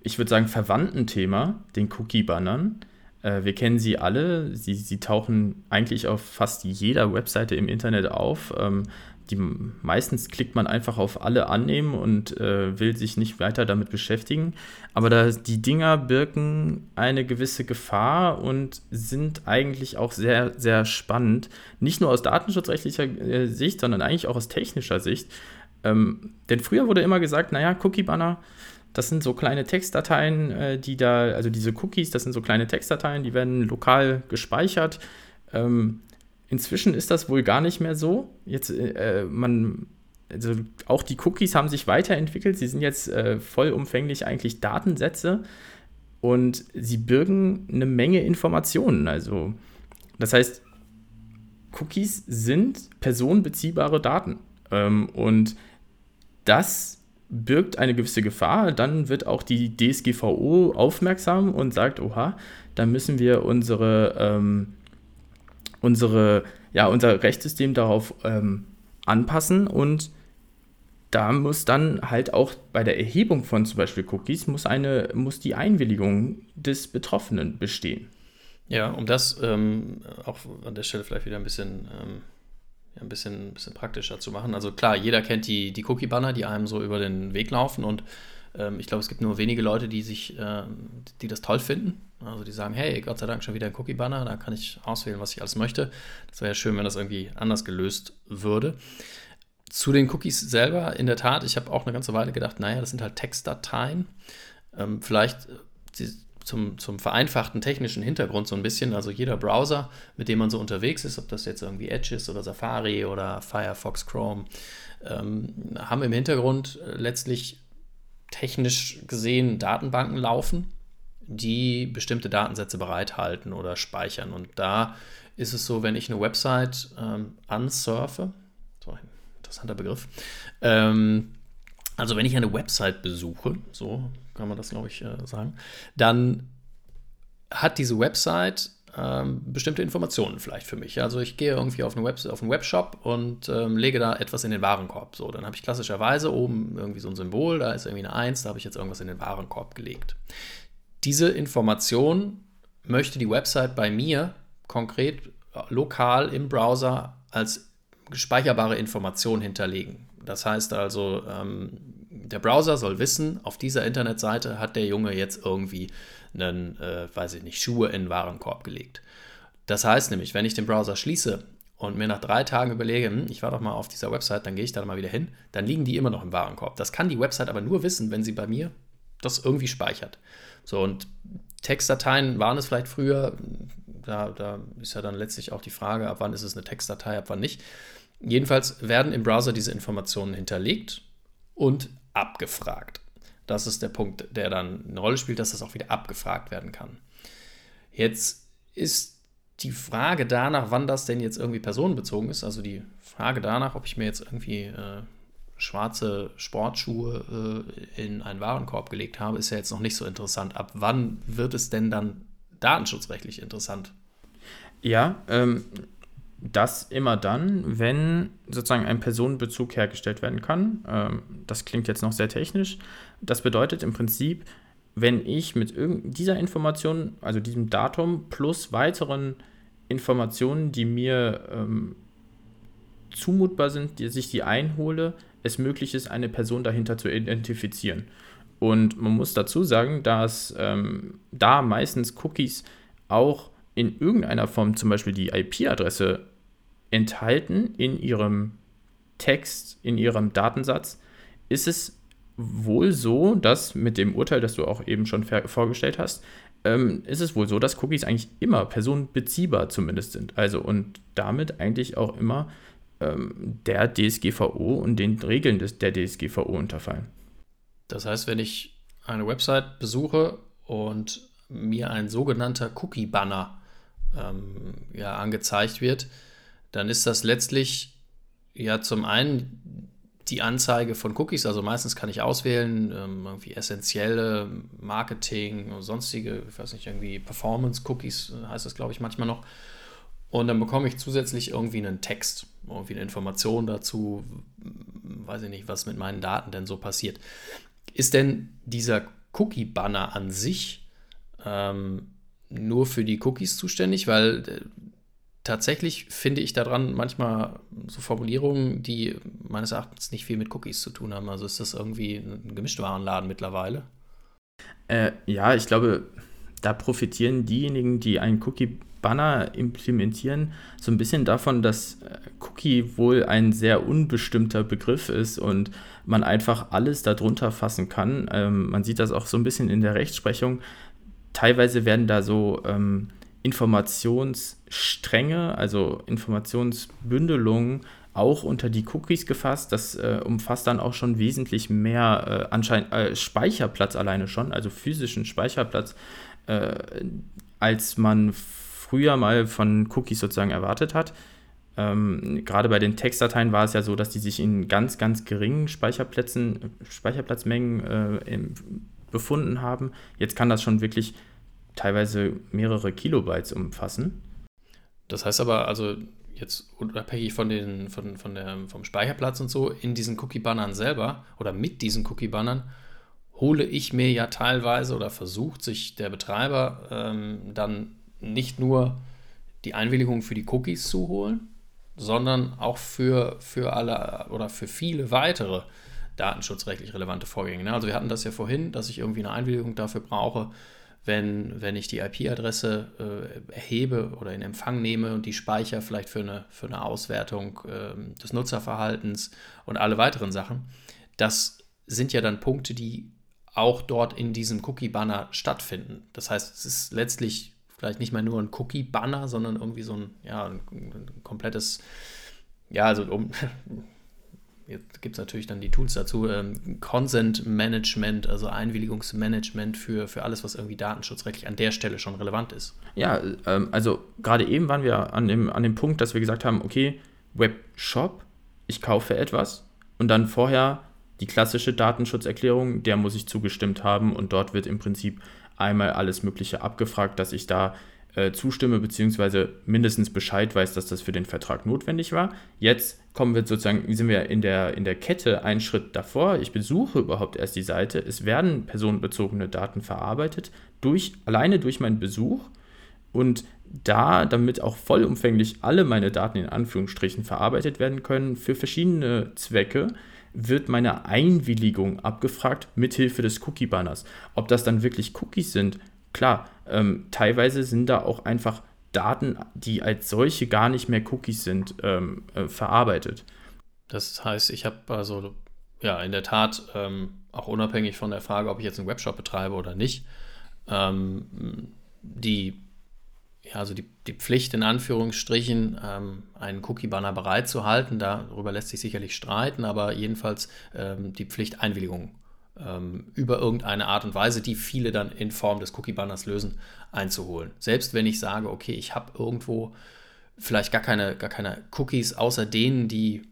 ich würde sagen, verwandten Thema, den Cookie-Bannern. Äh, wir kennen sie alle. Sie, sie tauchen eigentlich auf fast jeder Webseite im Internet auf. Ähm, die, meistens klickt man einfach auf alle annehmen und äh, will sich nicht weiter damit beschäftigen. Aber da, die Dinger birken eine gewisse Gefahr und sind eigentlich auch sehr, sehr spannend. Nicht nur aus datenschutzrechtlicher äh, Sicht, sondern eigentlich auch aus technischer Sicht. Ähm, denn früher wurde immer gesagt, naja, Cookie-Banner, das sind so kleine Textdateien, äh, die da, also diese Cookies, das sind so kleine Textdateien, die werden lokal gespeichert. Ähm, inzwischen ist das wohl gar nicht mehr so. Jetzt, äh, man, also auch die Cookies haben sich weiterentwickelt. Sie sind jetzt äh, vollumfänglich eigentlich Datensätze und sie birgen eine Menge Informationen. Also, das heißt, Cookies sind personenbeziehbare Daten. Ähm, und das birgt eine gewisse Gefahr. Dann wird auch die DSGVO aufmerksam und sagt, oha, da müssen wir unsere, ähm, unsere, ja, unser Rechtssystem darauf ähm, anpassen und da muss dann halt auch bei der Erhebung von zum Beispiel Cookies muss eine, muss die Einwilligung des Betroffenen bestehen. Ja, um das ähm, auch an der Stelle vielleicht wieder ein bisschen, ähm, ein bisschen, bisschen praktischer zu machen. Also klar, jeder kennt die, die Cookie-Banner, die einem so über den Weg laufen und ähm, ich glaube, es gibt nur wenige Leute, die sich, äh, die das toll finden. Also die sagen, hey, Gott sei Dank schon wieder ein Cookie-Banner, da kann ich auswählen, was ich alles möchte. Das wäre ja schön, wenn das irgendwie anders gelöst würde. Zu den Cookies selber, in der Tat, ich habe auch eine ganze Weile gedacht, naja, das sind halt Textdateien. Ähm, vielleicht äh, zum, zum vereinfachten technischen Hintergrund so ein bisschen. Also jeder Browser, mit dem man so unterwegs ist, ob das jetzt irgendwie Edge ist oder Safari oder Firefox, Chrome, ähm, haben im Hintergrund äh, letztlich technisch gesehen Datenbanken laufen, die bestimmte Datensätze bereithalten oder speichern. Und da ist es so, wenn ich eine Website ähm, ansurfe, so, interessanter Begriff. Ähm, also wenn ich eine Website besuche, so kann man das, glaube ich, äh, sagen, dann hat diese Website ähm, bestimmte Informationen vielleicht für mich. Also ich gehe irgendwie auf, eine Web auf einen Webshop und ähm, lege da etwas in den Warenkorb. So, dann habe ich klassischerweise oben irgendwie so ein Symbol, da ist irgendwie eine 1, da habe ich jetzt irgendwas in den Warenkorb gelegt. Diese Information möchte die Website bei mir konkret äh, lokal im Browser als speicherbare Informationen hinterlegen. Das heißt also, ähm, der Browser soll wissen, auf dieser Internetseite hat der Junge jetzt irgendwie einen, äh, weiß ich nicht, Schuhe in den Warenkorb gelegt. Das heißt nämlich, wenn ich den Browser schließe und mir nach drei Tagen überlege, hm, ich war doch mal auf dieser Website, dann gehe ich da mal wieder hin, dann liegen die immer noch im Warenkorb. Das kann die Website aber nur wissen, wenn sie bei mir das irgendwie speichert. So, und Textdateien waren es vielleicht früher, da, da ist ja dann letztlich auch die Frage, ab wann ist es eine Textdatei, ab wann nicht. Jedenfalls werden im Browser diese Informationen hinterlegt und abgefragt. Das ist der Punkt, der dann eine Rolle spielt, dass das auch wieder abgefragt werden kann. Jetzt ist die Frage danach, wann das denn jetzt irgendwie personenbezogen ist, also die Frage danach, ob ich mir jetzt irgendwie äh, schwarze Sportschuhe äh, in einen Warenkorb gelegt habe, ist ja jetzt noch nicht so interessant. Ab wann wird es denn dann datenschutzrechtlich interessant? Ja, ähm, das immer dann, wenn sozusagen ein Personenbezug hergestellt werden kann. Ähm, das klingt jetzt noch sehr technisch. Das bedeutet im Prinzip, wenn ich mit dieser Information, also diesem Datum plus weiteren Informationen, die mir ähm, zumutbar sind, die sich die einhole, es möglich ist, eine Person dahinter zu identifizieren. Und man muss dazu sagen, dass ähm, da meistens Cookies auch in irgendeiner Form zum Beispiel die IP-Adresse enthalten in ihrem Text, in ihrem Datensatz, ist es wohl so, dass mit dem Urteil, das du auch eben schon vorgestellt hast, ähm, ist es wohl so, dass Cookies eigentlich immer personenbeziehbar zumindest sind. Also und damit eigentlich auch immer ähm, der DSGVO und den Regeln des, der DSGVO unterfallen. Das heißt, wenn ich eine Website besuche und mir ein sogenannter Cookie-Banner ähm, ja, angezeigt wird, dann ist das letztlich ja zum einen die Anzeige von Cookies, also meistens kann ich auswählen, ähm, irgendwie essentielle Marketing und sonstige, ich weiß nicht, irgendwie Performance-Cookies äh, heißt das, glaube ich, manchmal noch. Und dann bekomme ich zusätzlich irgendwie einen Text, irgendwie eine Information dazu, weiß ich nicht, was mit meinen Daten denn so passiert. Ist denn dieser Cookie-Banner an sich ähm, nur für die Cookies zuständig? Weil äh, tatsächlich finde ich daran manchmal so Formulierungen, die meines Erachtens nicht viel mit Cookies zu tun haben. Also ist das irgendwie ein Gemischtwarenladen mittlerweile? Äh, ja, ich glaube, da profitieren diejenigen, die einen Cookie-Banner implementieren, so ein bisschen davon, dass äh, Cookie wohl ein sehr unbestimmter Begriff ist und man einfach alles darunter fassen kann. Ähm, man sieht das auch so ein bisschen in der Rechtsprechung. Teilweise werden da so ähm, Informationsstränge, also Informationsbündelungen auch unter die Cookies gefasst. Das äh, umfasst dann auch schon wesentlich mehr äh, anscheinend äh, Speicherplatz alleine schon, also physischen Speicherplatz, äh, als man früher mal von Cookies sozusagen erwartet hat. Ähm, gerade bei den Textdateien war es ja so, dass die sich in ganz, ganz geringen Speicherplätzen, Speicherplatzmengen äh, im, befunden haben. Jetzt kann das schon wirklich teilweise mehrere Kilobytes umfassen. Das heißt aber, also jetzt unabhängig von den, von, von der, vom Speicherplatz und so, in diesen Cookie-Bannern selber oder mit diesen Cookie-Bannern hole ich mir ja teilweise oder versucht sich der Betreiber ähm, dann nicht nur die Einwilligung für die Cookies zu holen, sondern auch für, für alle oder für viele weitere datenschutzrechtlich relevante Vorgänge. Ne? Also wir hatten das ja vorhin, dass ich irgendwie eine Einwilligung dafür brauche, wenn, wenn ich die IP-Adresse äh, erhebe oder in Empfang nehme und die speichere vielleicht für eine, für eine Auswertung äh, des Nutzerverhaltens und alle weiteren Sachen. Das sind ja dann Punkte, die auch dort in diesem Cookie-Banner stattfinden. Das heißt, es ist letztlich vielleicht nicht mehr nur ein Cookie-Banner, sondern irgendwie so ein, ja, ein, ein komplettes, ja, also um, jetzt gibt es natürlich dann die Tools dazu, ähm, Consent Management, also Einwilligungsmanagement für, für alles, was irgendwie datenschutzrechtlich an der Stelle schon relevant ist. Ja, ähm, also gerade eben waren wir an dem, an dem Punkt, dass wir gesagt haben, okay, Webshop, ich kaufe etwas und dann vorher die klassische Datenschutzerklärung, der muss ich zugestimmt haben und dort wird im Prinzip einmal alles Mögliche abgefragt, dass ich da äh, zustimme, beziehungsweise mindestens Bescheid weiß, dass das für den Vertrag notwendig war. Jetzt kommen wir sozusagen, sind wir in der, in der Kette einen Schritt davor. Ich besuche überhaupt erst die Seite. Es werden personenbezogene Daten verarbeitet, durch, alleine durch meinen Besuch. Und da, damit auch vollumfänglich alle meine Daten in Anführungsstrichen verarbeitet werden können, für verschiedene Zwecke, wird meine Einwilligung abgefragt mithilfe des Cookie-Banners. Ob das dann wirklich Cookies sind, klar, ähm, teilweise sind da auch einfach Daten, die als solche gar nicht mehr Cookies sind, ähm, äh, verarbeitet. Das heißt, ich habe also ja in der Tat ähm, auch unabhängig von der Frage, ob ich jetzt einen Webshop betreibe oder nicht, ähm, die ja, also die, die Pflicht in Anführungsstrichen, ähm, einen Cookie-Banner bereitzuhalten, darüber lässt sich sicherlich streiten, aber jedenfalls ähm, die Pflicht Einwilligung über irgendeine Art und Weise, die viele dann in Form des Cookie-Banners lösen, einzuholen. Selbst wenn ich sage, okay, ich habe irgendwo vielleicht gar keine, gar keine Cookies außer denen, die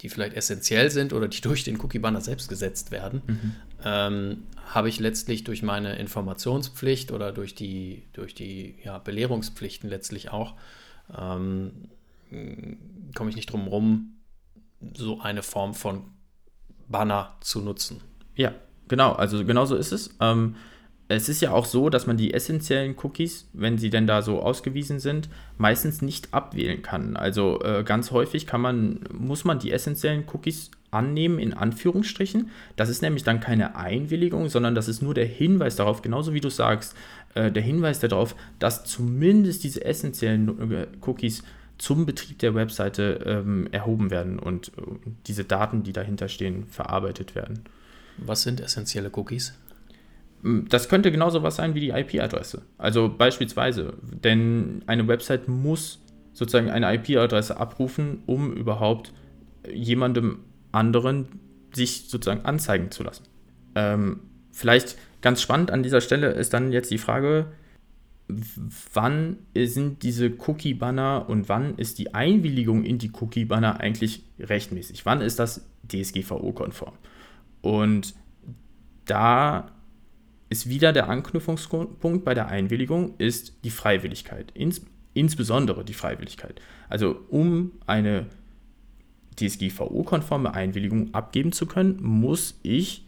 die vielleicht essentiell sind oder die durch den Cookie-Banner selbst gesetzt werden, mhm. ähm, habe ich letztlich durch meine Informationspflicht oder durch die, durch die ja, Belehrungspflichten letztlich auch, ähm, komme ich nicht drum herum, so eine Form von Banner zu nutzen. Ja, genau, also genau so ist es. Ähm, es ist ja auch so, dass man die essentiellen Cookies, wenn sie denn da so ausgewiesen sind, meistens nicht abwählen kann. Also äh, ganz häufig kann man, muss man die essentiellen Cookies annehmen, in Anführungsstrichen. Das ist nämlich dann keine Einwilligung, sondern das ist nur der Hinweis darauf, genauso wie du sagst, äh, der Hinweis darauf, dass zumindest diese essentiellen äh, Cookies zum Betrieb der Webseite ähm, erhoben werden und äh, diese Daten, die dahinter stehen, verarbeitet werden. Was sind essentielle Cookies? Das könnte genauso was sein wie die IP-Adresse. Also beispielsweise, denn eine Website muss sozusagen eine IP-Adresse abrufen, um überhaupt jemandem anderen sich sozusagen anzeigen zu lassen. Ähm, vielleicht ganz spannend an dieser Stelle ist dann jetzt die Frage, wann sind diese Cookie-Banner und wann ist die Einwilligung in die Cookie-Banner eigentlich rechtmäßig? Wann ist das DSGVO-konform? Und da ist wieder der Anknüpfungspunkt bei der Einwilligung, ist die Freiwilligkeit. Ins, insbesondere die Freiwilligkeit. Also um eine DSGVO-konforme Einwilligung abgeben zu können, muss ich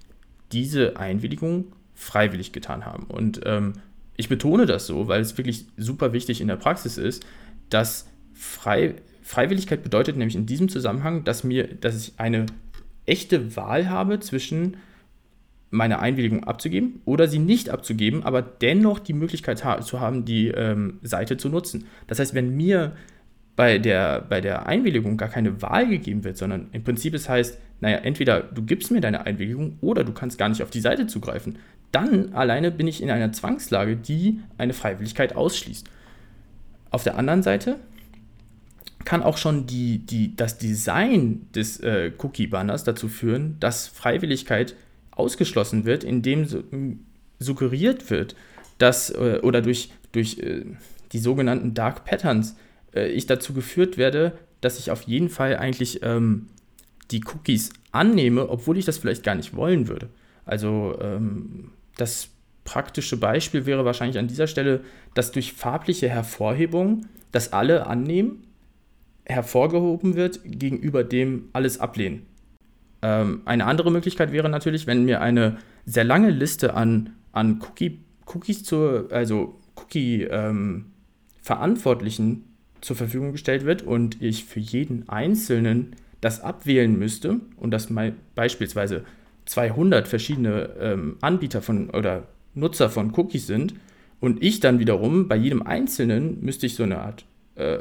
diese Einwilligung freiwillig getan haben. Und ähm, ich betone das so, weil es wirklich super wichtig in der Praxis ist, dass Frei, Freiwilligkeit bedeutet nämlich in diesem Zusammenhang, dass mir, dass ich eine echte Wahl habe zwischen meine Einwilligung abzugeben oder sie nicht abzugeben, aber dennoch die Möglichkeit ha zu haben, die ähm, Seite zu nutzen. Das heißt, wenn mir bei der, bei der Einwilligung gar keine Wahl gegeben wird, sondern im Prinzip es heißt, naja, entweder du gibst mir deine Einwilligung oder du kannst gar nicht auf die Seite zugreifen, dann alleine bin ich in einer Zwangslage, die eine Freiwilligkeit ausschließt. Auf der anderen Seite kann auch schon die, die, das Design des äh, Cookie-Banners dazu führen, dass Freiwilligkeit ausgeschlossen wird, indem so, suggeriert wird, dass äh, oder durch, durch äh, die sogenannten Dark Patterns äh, ich dazu geführt werde, dass ich auf jeden Fall eigentlich ähm, die Cookies annehme, obwohl ich das vielleicht gar nicht wollen würde. Also ähm, das praktische Beispiel wäre wahrscheinlich an dieser Stelle, dass durch farbliche Hervorhebung das alle annehmen, hervorgehoben wird gegenüber dem alles ablehnen. Ähm, eine andere Möglichkeit wäre natürlich, wenn mir eine sehr lange Liste an, an Cookie, Cookies zur, also Cookie-Verantwortlichen ähm, zur Verfügung gestellt wird und ich für jeden einzelnen das abwählen müsste und das mal beispielsweise 200 verschiedene ähm, Anbieter von oder Nutzer von Cookies sind und ich dann wiederum bei jedem einzelnen müsste ich so eine Art äh,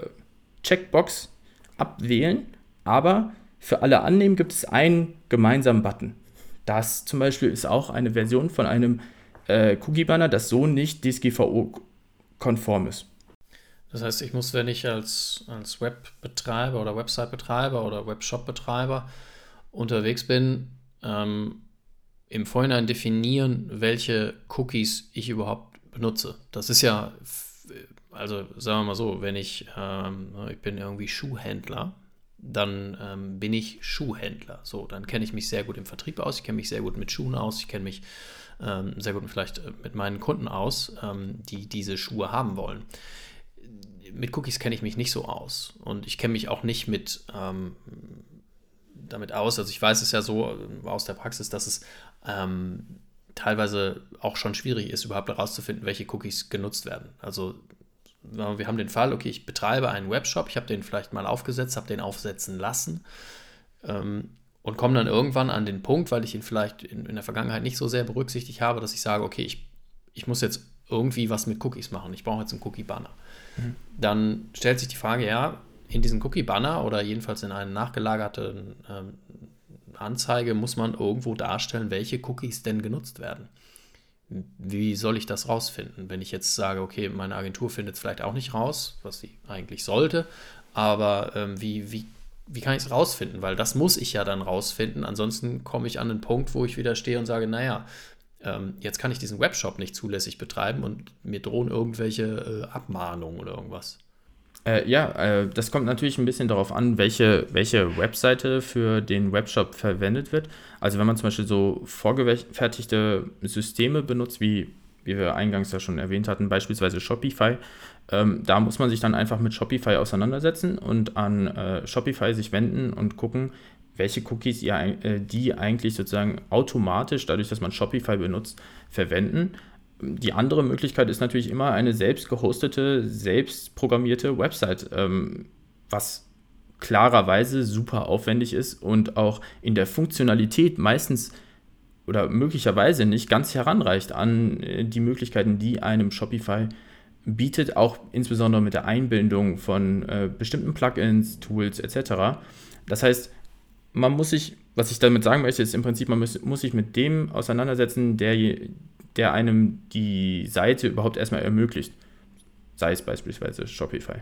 Checkbox abwählen, aber für alle annehmen gibt es einen gemeinsamen Button. Das zum Beispiel ist auch eine Version von einem äh, Cookie-Banner, das so nicht DSGVO-konform ist. Das heißt, ich muss, wenn ich als, als Webbetreiber oder Website-Betreiber oder Webshop-Betreiber unterwegs bin, ähm, im Vorhinein definieren, welche Cookies ich überhaupt benutze. Das ist ja, also sagen wir mal so, wenn ich, ähm, ich bin irgendwie Schuhhändler, dann ähm, bin ich Schuhhändler. So, dann kenne ich mich sehr gut im Vertrieb aus, ich kenne mich sehr gut mit Schuhen aus, ich kenne mich ähm, sehr gut vielleicht äh, mit meinen Kunden aus, ähm, die diese Schuhe haben wollen. Mit Cookies kenne ich mich nicht so aus und ich kenne mich auch nicht mit ähm, damit aus. Also ich weiß es ja so äh, aus der Praxis, dass es ähm, teilweise auch schon schwierig ist, überhaupt herauszufinden, welche Cookies genutzt werden. Also wir haben den Fall, okay, ich betreibe einen Webshop, ich habe den vielleicht mal aufgesetzt, habe den aufsetzen lassen ähm, und komme dann irgendwann an den Punkt, weil ich ihn vielleicht in, in, der Vergangenheit nicht so sehr berücksichtigt habe, dass ich sage, okay, ich, ich muss jetzt irgendwie was mit Cookies machen, ich brauche jetzt einen Cookie-Banner. Mhm. Dann stellt sich die Frage, ja, in diesen Cookie-Banner oder jedenfalls in eine nachgelagerte ähm, Anzeige muss man irgendwo darstellen, welche Cookies denn genutzt werden. Wie soll ich das rausfinden? Wenn ich jetzt sage, okay, meine Agentur findet es vielleicht auch nicht raus, was sie eigentlich sollte, aber ähm, wie, wie, wie kann ich es rausfinden? Weil das muss ich ja dann rausfinden. Ansonsten komme ich an den Punkt, wo ich wieder stehe und sage, naja, ähm, jetzt kann ich diesen Webshop nicht zulässig betreiben und mir drohen irgendwelche äh, Abmahnungen oder irgendwas. Äh, ja, äh, das kommt natürlich ein bisschen darauf an, welche, welche Webseite für den Webshop verwendet wird. Also wenn man zum Beispiel so vorgefertigte Systeme benutzt, wie, wie wir eingangs ja schon erwähnt hatten, beispielsweise Shopify, ähm, da muss man sich dann einfach mit Shopify auseinandersetzen und an äh, Shopify sich wenden und gucken, welche Cookies ihr, äh, die eigentlich sozusagen automatisch, dadurch, dass man Shopify benutzt, verwenden die andere Möglichkeit ist natürlich immer eine selbst gehostete, selbst programmierte Website, ähm, was klarerweise super aufwendig ist und auch in der Funktionalität meistens oder möglicherweise nicht ganz heranreicht an äh, die Möglichkeiten, die einem Shopify bietet, auch insbesondere mit der Einbindung von äh, bestimmten Plugins, Tools etc. Das heißt, man muss sich, was ich damit sagen möchte, ist im Prinzip, man muss, muss sich mit dem auseinandersetzen, der, der einem die Seite überhaupt erstmal ermöglicht. Sei es beispielsweise Shopify.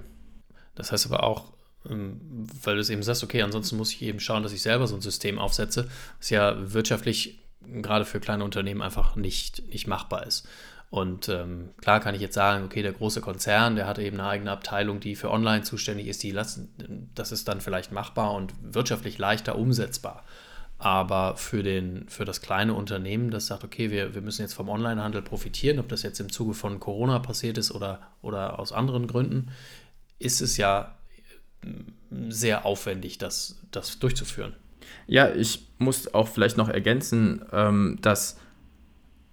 Das heißt aber auch, ähm, weil du es eben sagst, okay, ansonsten muss ich eben schauen, dass ich selber so ein System aufsetze, was ja wirtschaftlich gerade für kleine Unternehmen einfach nicht, nicht machbar ist. Und ähm, klar kann ich jetzt sagen, okay, der große Konzern, der hat eben eine eigene Abteilung, die für Online zuständig ist, die lassen, das ist dann vielleicht machbar und wirtschaftlich leichter umsetzbar. Aber für, den, für das kleine Unternehmen, das sagt, okay, wir, wir müssen jetzt vom Onlinehandel profitieren, ob das jetzt im Zuge von Corona passiert ist oder, oder aus anderen Gründen, ist es ja mm, sehr aufwendig, das, das durchzuführen. Ja, ich muss auch vielleicht noch ergänzen, ähm, dass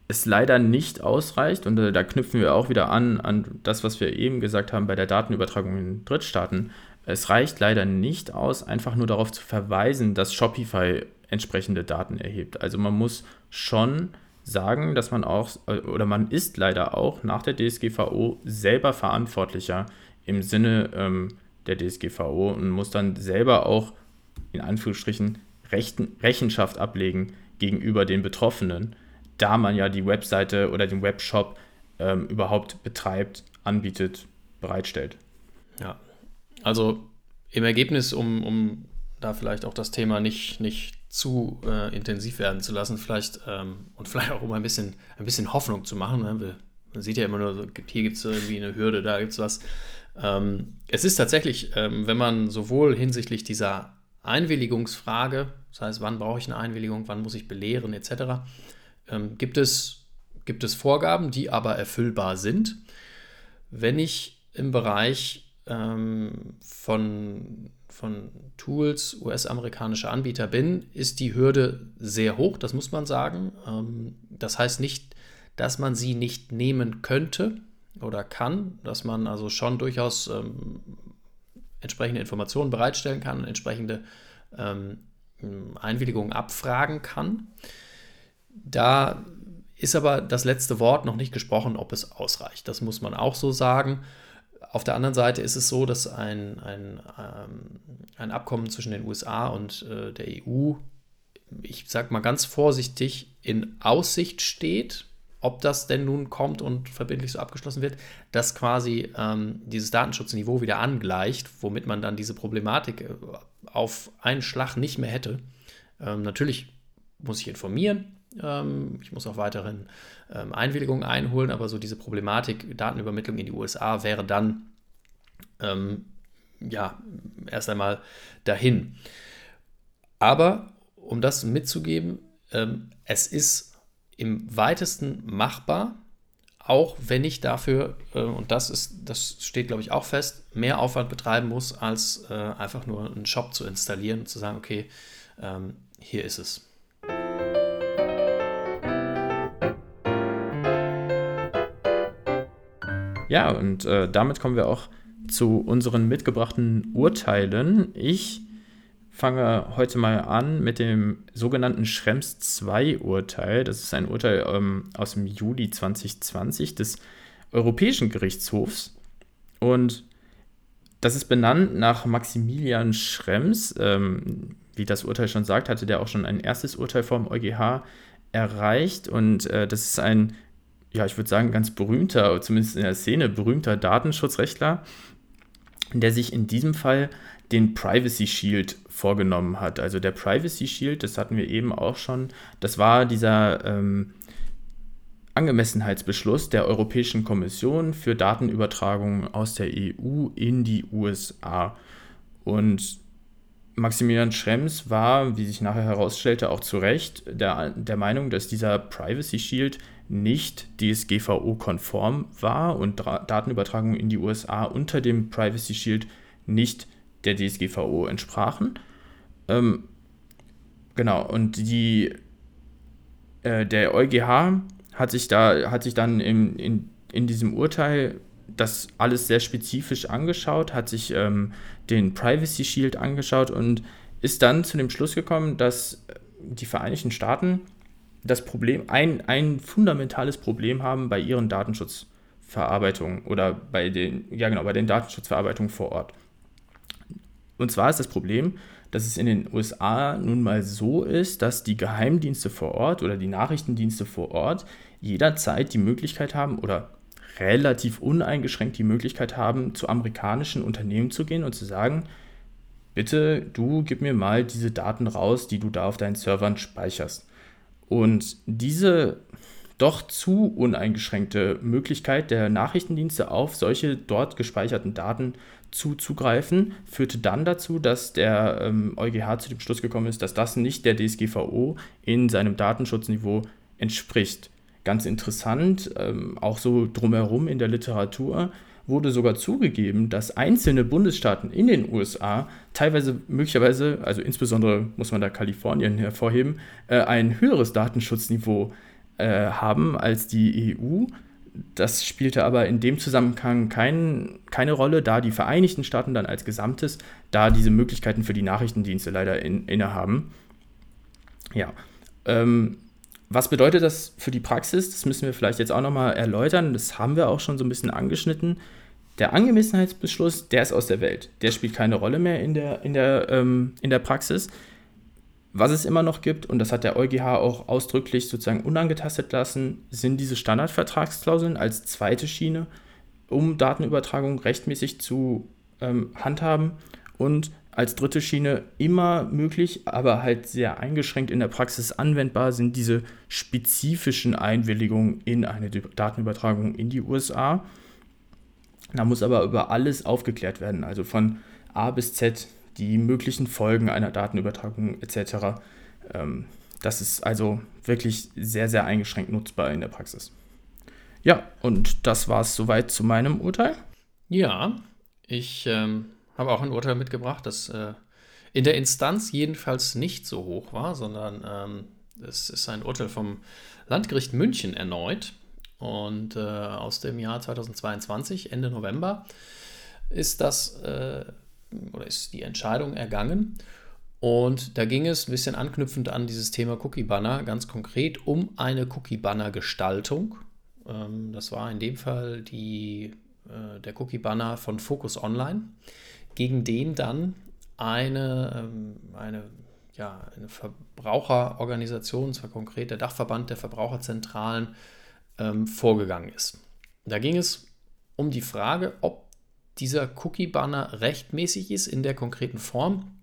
es leider nicht ausreicht, und äh, da knüpfen wir auch wieder an, an das, was wir eben gesagt haben bei der Datenübertragung in Drittstaaten. Es reicht leider nicht aus, einfach nur darauf zu verweisen, dass Shopify entsprechende Daten erhebt. Also man muss schon sagen, dass man auch, oder man ist leider auch nach der DSGVO selber verantwortlicher im Sinne ähm, der DSGVO und muss dann selber auch in Anführungsstrichen Rechten, Rechenschaft ablegen gegenüber den Betroffenen, da man ja die Webseite oder den Webshop ähm, überhaupt betreibt, anbietet, bereitstellt. Ja, also im Ergebnis, um, um da vielleicht auch das Thema nicht, nicht zu äh, intensiv werden zu lassen, vielleicht ähm, und vielleicht auch um ein bisschen, ein bisschen Hoffnung zu machen. Ne? Man sieht ja immer nur, hier gibt es irgendwie eine Hürde, da gibt es was. Ähm, es ist tatsächlich, ähm, wenn man sowohl hinsichtlich dieser Einwilligungsfrage, das heißt, wann brauche ich eine Einwilligung, wann muss ich belehren etc., ähm, gibt, es, gibt es Vorgaben, die aber erfüllbar sind. Wenn ich im Bereich ähm, von, von Tools US-amerikanischer Anbieter bin, ist die Hürde sehr hoch, das muss man sagen. Ähm, das heißt nicht, dass man sie nicht nehmen könnte oder kann, dass man also schon durchaus ähm, entsprechende Informationen bereitstellen kann, entsprechende ähm, Einwilligungen abfragen kann. Da ist aber das letzte Wort noch nicht gesprochen, ob es ausreicht. Das muss man auch so sagen. Auf der anderen Seite ist es so, dass ein, ein, ähm, ein Abkommen zwischen den USA und äh, der EU, ich sage mal ganz vorsichtig, in Aussicht steht ob das denn nun kommt und verbindlich so abgeschlossen wird, das quasi ähm, dieses Datenschutzniveau wieder angleicht, womit man dann diese Problematik äh, auf einen Schlag nicht mehr hätte. Ähm, natürlich muss ich informieren, ähm, ich muss auch weiterhin ähm, Einwilligungen einholen, aber so diese Problematik Datenübermittlung in die USA wäre dann ähm, ja erst einmal dahin. Aber um das mitzugeben, ähm, es ist im weitesten machbar, auch wenn ich dafür, äh, und das ist, das steht, glaube ich, auch fest, mehr Aufwand betreiben muss, als äh, einfach nur einen Shop zu installieren und zu sagen, okay, ähm, hier ist es. Ja, und äh, damit kommen wir auch zu unseren mitgebrachten Urteilen. Ich fange heute mal an mit dem sogenannten Schrems II-Urteil. Das ist ein Urteil ähm, aus dem Juli 2020 des Europäischen Gerichtshofs. Und das ist benannt nach Maximilian Schrems. Ähm, wie das Urteil schon sagt, hatte der auch schon ein erstes Urteil vom EuGH erreicht. Und äh, das ist ein, ja, ich würde sagen, ganz berühmter, zumindest in der Szene, berühmter Datenschutzrechtler, der sich in diesem Fall den Privacy Shield vorgenommen hat. Also der Privacy Shield, das hatten wir eben auch schon, das war dieser ähm, Angemessenheitsbeschluss der Europäischen Kommission für Datenübertragung aus der EU in die USA. Und Maximilian Schrems war, wie sich nachher herausstellte, auch zu Recht der, der Meinung, dass dieser Privacy Shield nicht DSGVO-konform war und Datenübertragung in die USA unter dem Privacy Shield nicht der DSGVO entsprachen. Ähm, genau, und die, äh, der EuGH hat sich, da, hat sich dann im, in, in diesem Urteil das alles sehr spezifisch angeschaut, hat sich ähm, den Privacy Shield angeschaut und ist dann zu dem Schluss gekommen, dass die Vereinigten Staaten das Problem, ein, ein fundamentales Problem haben bei ihren Datenschutzverarbeitungen oder bei den, ja genau, bei den Datenschutzverarbeitungen vor Ort. Und zwar ist das Problem, dass es in den USA nun mal so ist, dass die Geheimdienste vor Ort oder die Nachrichtendienste vor Ort jederzeit die Möglichkeit haben oder relativ uneingeschränkt die Möglichkeit haben, zu amerikanischen Unternehmen zu gehen und zu sagen, bitte, du gib mir mal diese Daten raus, die du da auf deinen Servern speicherst. Und diese doch zu uneingeschränkte Möglichkeit der Nachrichtendienste auf solche dort gespeicherten Daten zuzugreifen, führte dann dazu, dass der ähm, EuGH zu dem Schluss gekommen ist, dass das nicht der DSGVO in seinem Datenschutzniveau entspricht. Ganz interessant, ähm, auch so drumherum in der Literatur wurde sogar zugegeben, dass einzelne Bundesstaaten in den USA teilweise möglicherweise, also insbesondere muss man da Kalifornien hervorheben, äh, ein höheres Datenschutzniveau äh, haben als die EU das spielte aber in dem Zusammenhang kein, keine Rolle, da die Vereinigten Staaten dann als Gesamtes da diese Möglichkeiten für die Nachrichtendienste leider in, innehaben. Ja. Ähm, was bedeutet das für die Praxis? Das müssen wir vielleicht jetzt auch nochmal erläutern. Das haben wir auch schon so ein bisschen angeschnitten. Der Angemessenheitsbeschluss, der ist aus der Welt. Der spielt keine Rolle mehr in der, in der, ähm, in der Praxis. Was es immer noch gibt, und das hat der EuGH auch ausdrücklich sozusagen unangetastet lassen, sind diese Standardvertragsklauseln als zweite Schiene, um Datenübertragung rechtmäßig zu ähm, handhaben und als dritte Schiene immer möglich, aber halt sehr eingeschränkt in der Praxis anwendbar sind diese spezifischen Einwilligungen in eine Datenübertragung in die USA. Da muss aber über alles aufgeklärt werden, also von A bis Z, die möglichen Folgen einer Datenübertragung etc. Ähm, das ist also wirklich sehr, sehr eingeschränkt nutzbar in der Praxis. Ja, und das war es soweit zu meinem Urteil. Ja, ich ähm, habe auch ein Urteil mitgebracht, das äh, in der Instanz jedenfalls nicht so hoch war, sondern ähm, es ist ein Urteil vom Landgericht München erneut. Und äh, aus dem Jahr 2022, Ende November, ist das äh, oder ist die Entscheidung ergangen. Und da ging es ein bisschen anknüpfend an dieses Thema Cookie Banner, ganz konkret um eine Cookie Banner Gestaltung. Ähm, das war in dem Fall die, äh, der Cookie Banner von Focus Online, gegen den dann eine, ähm, eine, ja, eine Verbraucherorganisation, zwar konkret der Dachverband der Verbraucherzentralen, ähm, vorgegangen ist. Da ging es um die Frage, ob dieser Cookie-Banner rechtmäßig ist in der konkreten Form.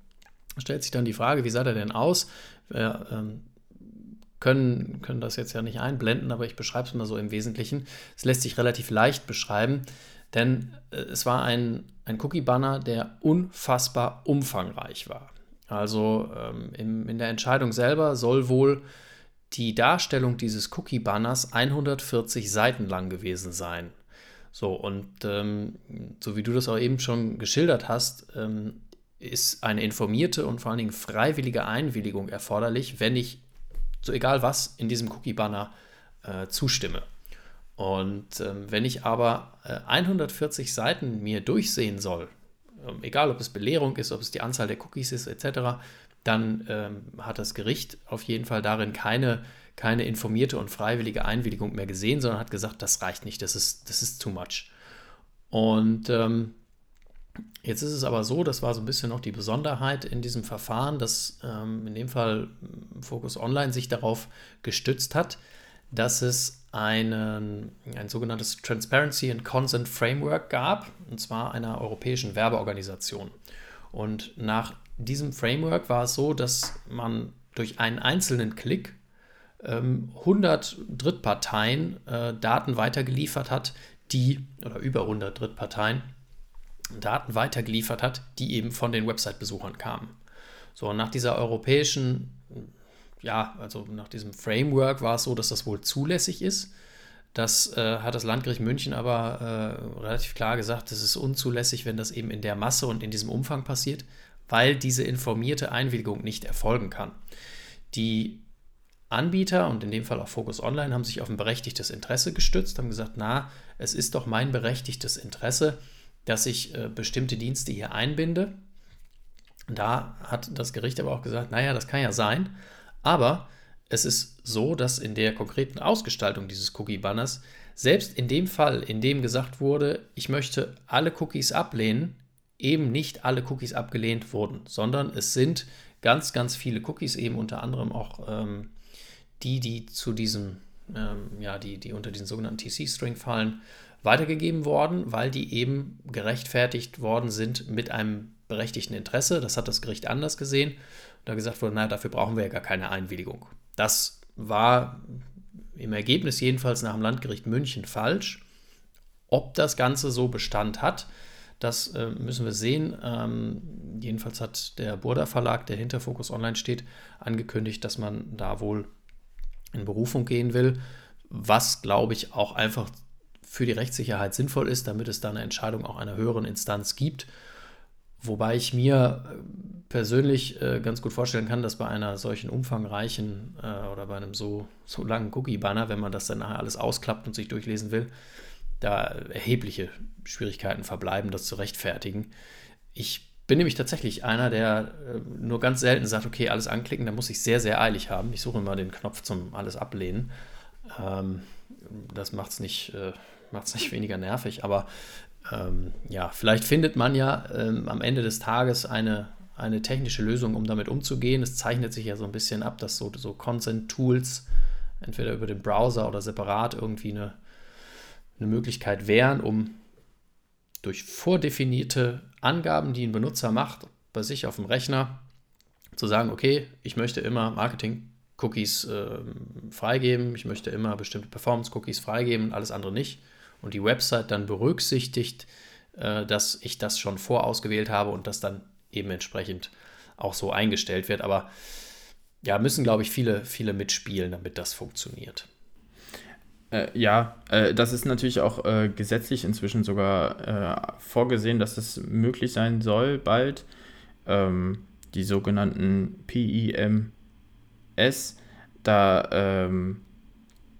Da stellt sich dann die Frage, wie sah der denn aus? Wir ähm, können, können das jetzt ja nicht einblenden, aber ich beschreibe es mal so im Wesentlichen. Es lässt sich relativ leicht beschreiben, denn äh, es war ein, ein Cookie-Banner, der unfassbar umfangreich war. Also ähm, im, in der Entscheidung selber soll wohl die Darstellung dieses Cookie-Banners 140 Seiten lang gewesen sein. So, und ähm, so wie du das auch eben schon geschildert hast, ähm, ist eine informierte und vor allen Dingen freiwillige Einwilligung erforderlich, wenn ich, so egal was, in diesem Cookie-Banner äh, zustimme. Und ähm, wenn ich aber äh, 140 Seiten mir durchsehen soll, ähm, egal ob es Belehrung ist, ob es die Anzahl der Cookies ist, etc., dann ähm, hat das Gericht auf jeden Fall darin keine, keine informierte und freiwillige Einwilligung mehr gesehen, sondern hat gesagt, das reicht nicht, das ist, das ist too much. Und ähm, jetzt ist es aber so, das war so ein bisschen noch die Besonderheit in diesem Verfahren, dass ähm, in dem Fall Focus Online sich darauf gestützt hat, dass es einen, ein sogenanntes Transparency and Consent Framework gab, und zwar einer europäischen Werbeorganisation. Und nach diesem Framework war es so, dass man durch einen einzelnen Klick ähm, 100 Drittparteien äh, Daten weitergeliefert hat, die, oder über 100 Drittparteien, Daten weitergeliefert hat, die eben von den Website-Besuchern kamen. So, und nach dieser europäischen, ja, also nach diesem Framework war es so, dass das wohl zulässig ist. Das äh, hat das Landgericht München aber äh, relativ klar gesagt, das ist unzulässig, wenn das eben in der Masse und in diesem Umfang passiert weil diese informierte Einwilligung nicht erfolgen kann. Die Anbieter und in dem Fall auch Focus Online haben sich auf ein berechtigtes Interesse gestützt, haben gesagt, na, es ist doch mein berechtigtes Interesse, dass ich äh, bestimmte Dienste hier einbinde. Da hat das Gericht aber auch gesagt, naja, das kann ja sein, aber es ist so, dass in der konkreten Ausgestaltung dieses Cookie-Banners, selbst in dem Fall, in dem gesagt wurde, ich möchte alle Cookies ablehnen, eben nicht alle Cookies abgelehnt wurden, sondern es sind ganz, ganz viele Cookies, eben unter anderem auch ähm, die, die zu diesem, ähm, ja, die, die unter diesen sogenannten TC-String fallen, weitergegeben worden, weil die eben gerechtfertigt worden sind mit einem berechtigten Interesse. Das hat das Gericht anders gesehen. Da gesagt wurde, naja, dafür brauchen wir ja gar keine Einwilligung. Das war im Ergebnis jedenfalls nach dem Landgericht München falsch. Ob das Ganze so Bestand hat, das äh, müssen wir sehen. Ähm, jedenfalls hat der Burda Verlag, der hinter Focus Online steht, angekündigt, dass man da wohl in Berufung gehen will, was, glaube ich, auch einfach für die Rechtssicherheit sinnvoll ist, damit es da eine Entscheidung auch einer höheren Instanz gibt. Wobei ich mir äh, persönlich äh, ganz gut vorstellen kann, dass bei einer solchen umfangreichen äh, oder bei einem so, so langen Cookie-Banner, wenn man das dann nachher alles ausklappt und sich durchlesen will, da erhebliche Schwierigkeiten verbleiben, das zu rechtfertigen. Ich bin nämlich tatsächlich einer, der äh, nur ganz selten sagt, okay, alles anklicken, da muss ich sehr, sehr eilig haben. Ich suche immer den Knopf zum alles ablehnen. Ähm, das macht es nicht, äh, nicht weniger nervig, aber ähm, ja, vielleicht findet man ja ähm, am Ende des Tages eine, eine technische Lösung, um damit umzugehen. Es zeichnet sich ja so ein bisschen ab, dass so, so Consent-Tools entweder über den Browser oder separat irgendwie eine, eine Möglichkeit wären, um durch vordefinierte Angaben, die ein Benutzer macht, bei sich auf dem Rechner, zu sagen, okay, ich möchte immer Marketing-Cookies äh, freigeben, ich möchte immer bestimmte Performance-Cookies freigeben und alles andere nicht. Und die Website dann berücksichtigt, äh, dass ich das schon vorausgewählt habe und das dann eben entsprechend auch so eingestellt wird. Aber ja, müssen, glaube ich, viele, viele mitspielen, damit das funktioniert. Äh, ja, äh, das ist natürlich auch äh, gesetzlich inzwischen sogar äh, vorgesehen, dass das möglich sein soll bald. Ähm, die sogenannten PIMS. Da ähm,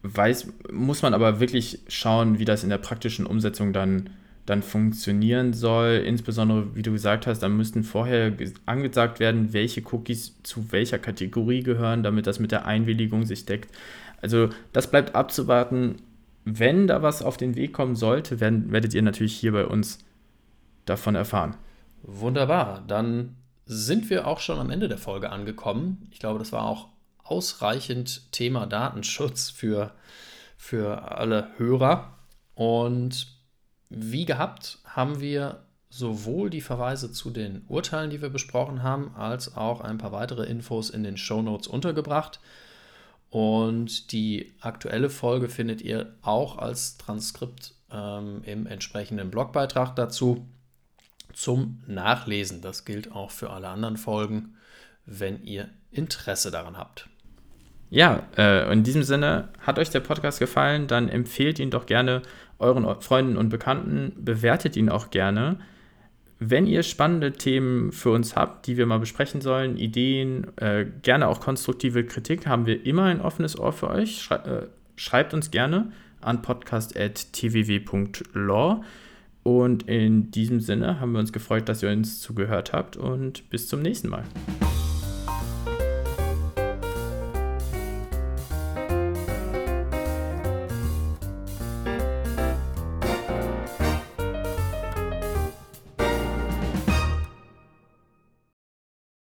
weiß, muss man aber wirklich schauen, wie das in der praktischen Umsetzung dann, dann funktionieren soll. Insbesondere, wie du gesagt hast, da müssten vorher angesagt werden, welche Cookies zu welcher Kategorie gehören, damit das mit der Einwilligung sich deckt. Also das bleibt abzuwarten. Wenn da was auf den Weg kommen sollte, werden, werdet ihr natürlich hier bei uns davon erfahren. Wunderbar, dann sind wir auch schon am Ende der Folge angekommen. Ich glaube, das war auch ausreichend Thema Datenschutz für, für alle Hörer. Und wie gehabt haben wir sowohl die Verweise zu den Urteilen, die wir besprochen haben, als auch ein paar weitere Infos in den Show Notes untergebracht. Und die aktuelle Folge findet ihr auch als Transkript ähm, im entsprechenden Blogbeitrag dazu zum Nachlesen. Das gilt auch für alle anderen Folgen, wenn ihr Interesse daran habt. Ja, äh, in diesem Sinne, hat euch der Podcast gefallen, dann empfehlt ihn doch gerne euren Freunden und Bekannten, bewertet ihn auch gerne. Wenn ihr spannende Themen für uns habt, die wir mal besprechen sollen, Ideen, äh, gerne auch konstruktive Kritik, haben wir immer ein offenes Ohr für euch. Äh, schreibt uns gerne an podcast.tvw.law. Und in diesem Sinne haben wir uns gefreut, dass ihr uns zugehört habt und bis zum nächsten Mal.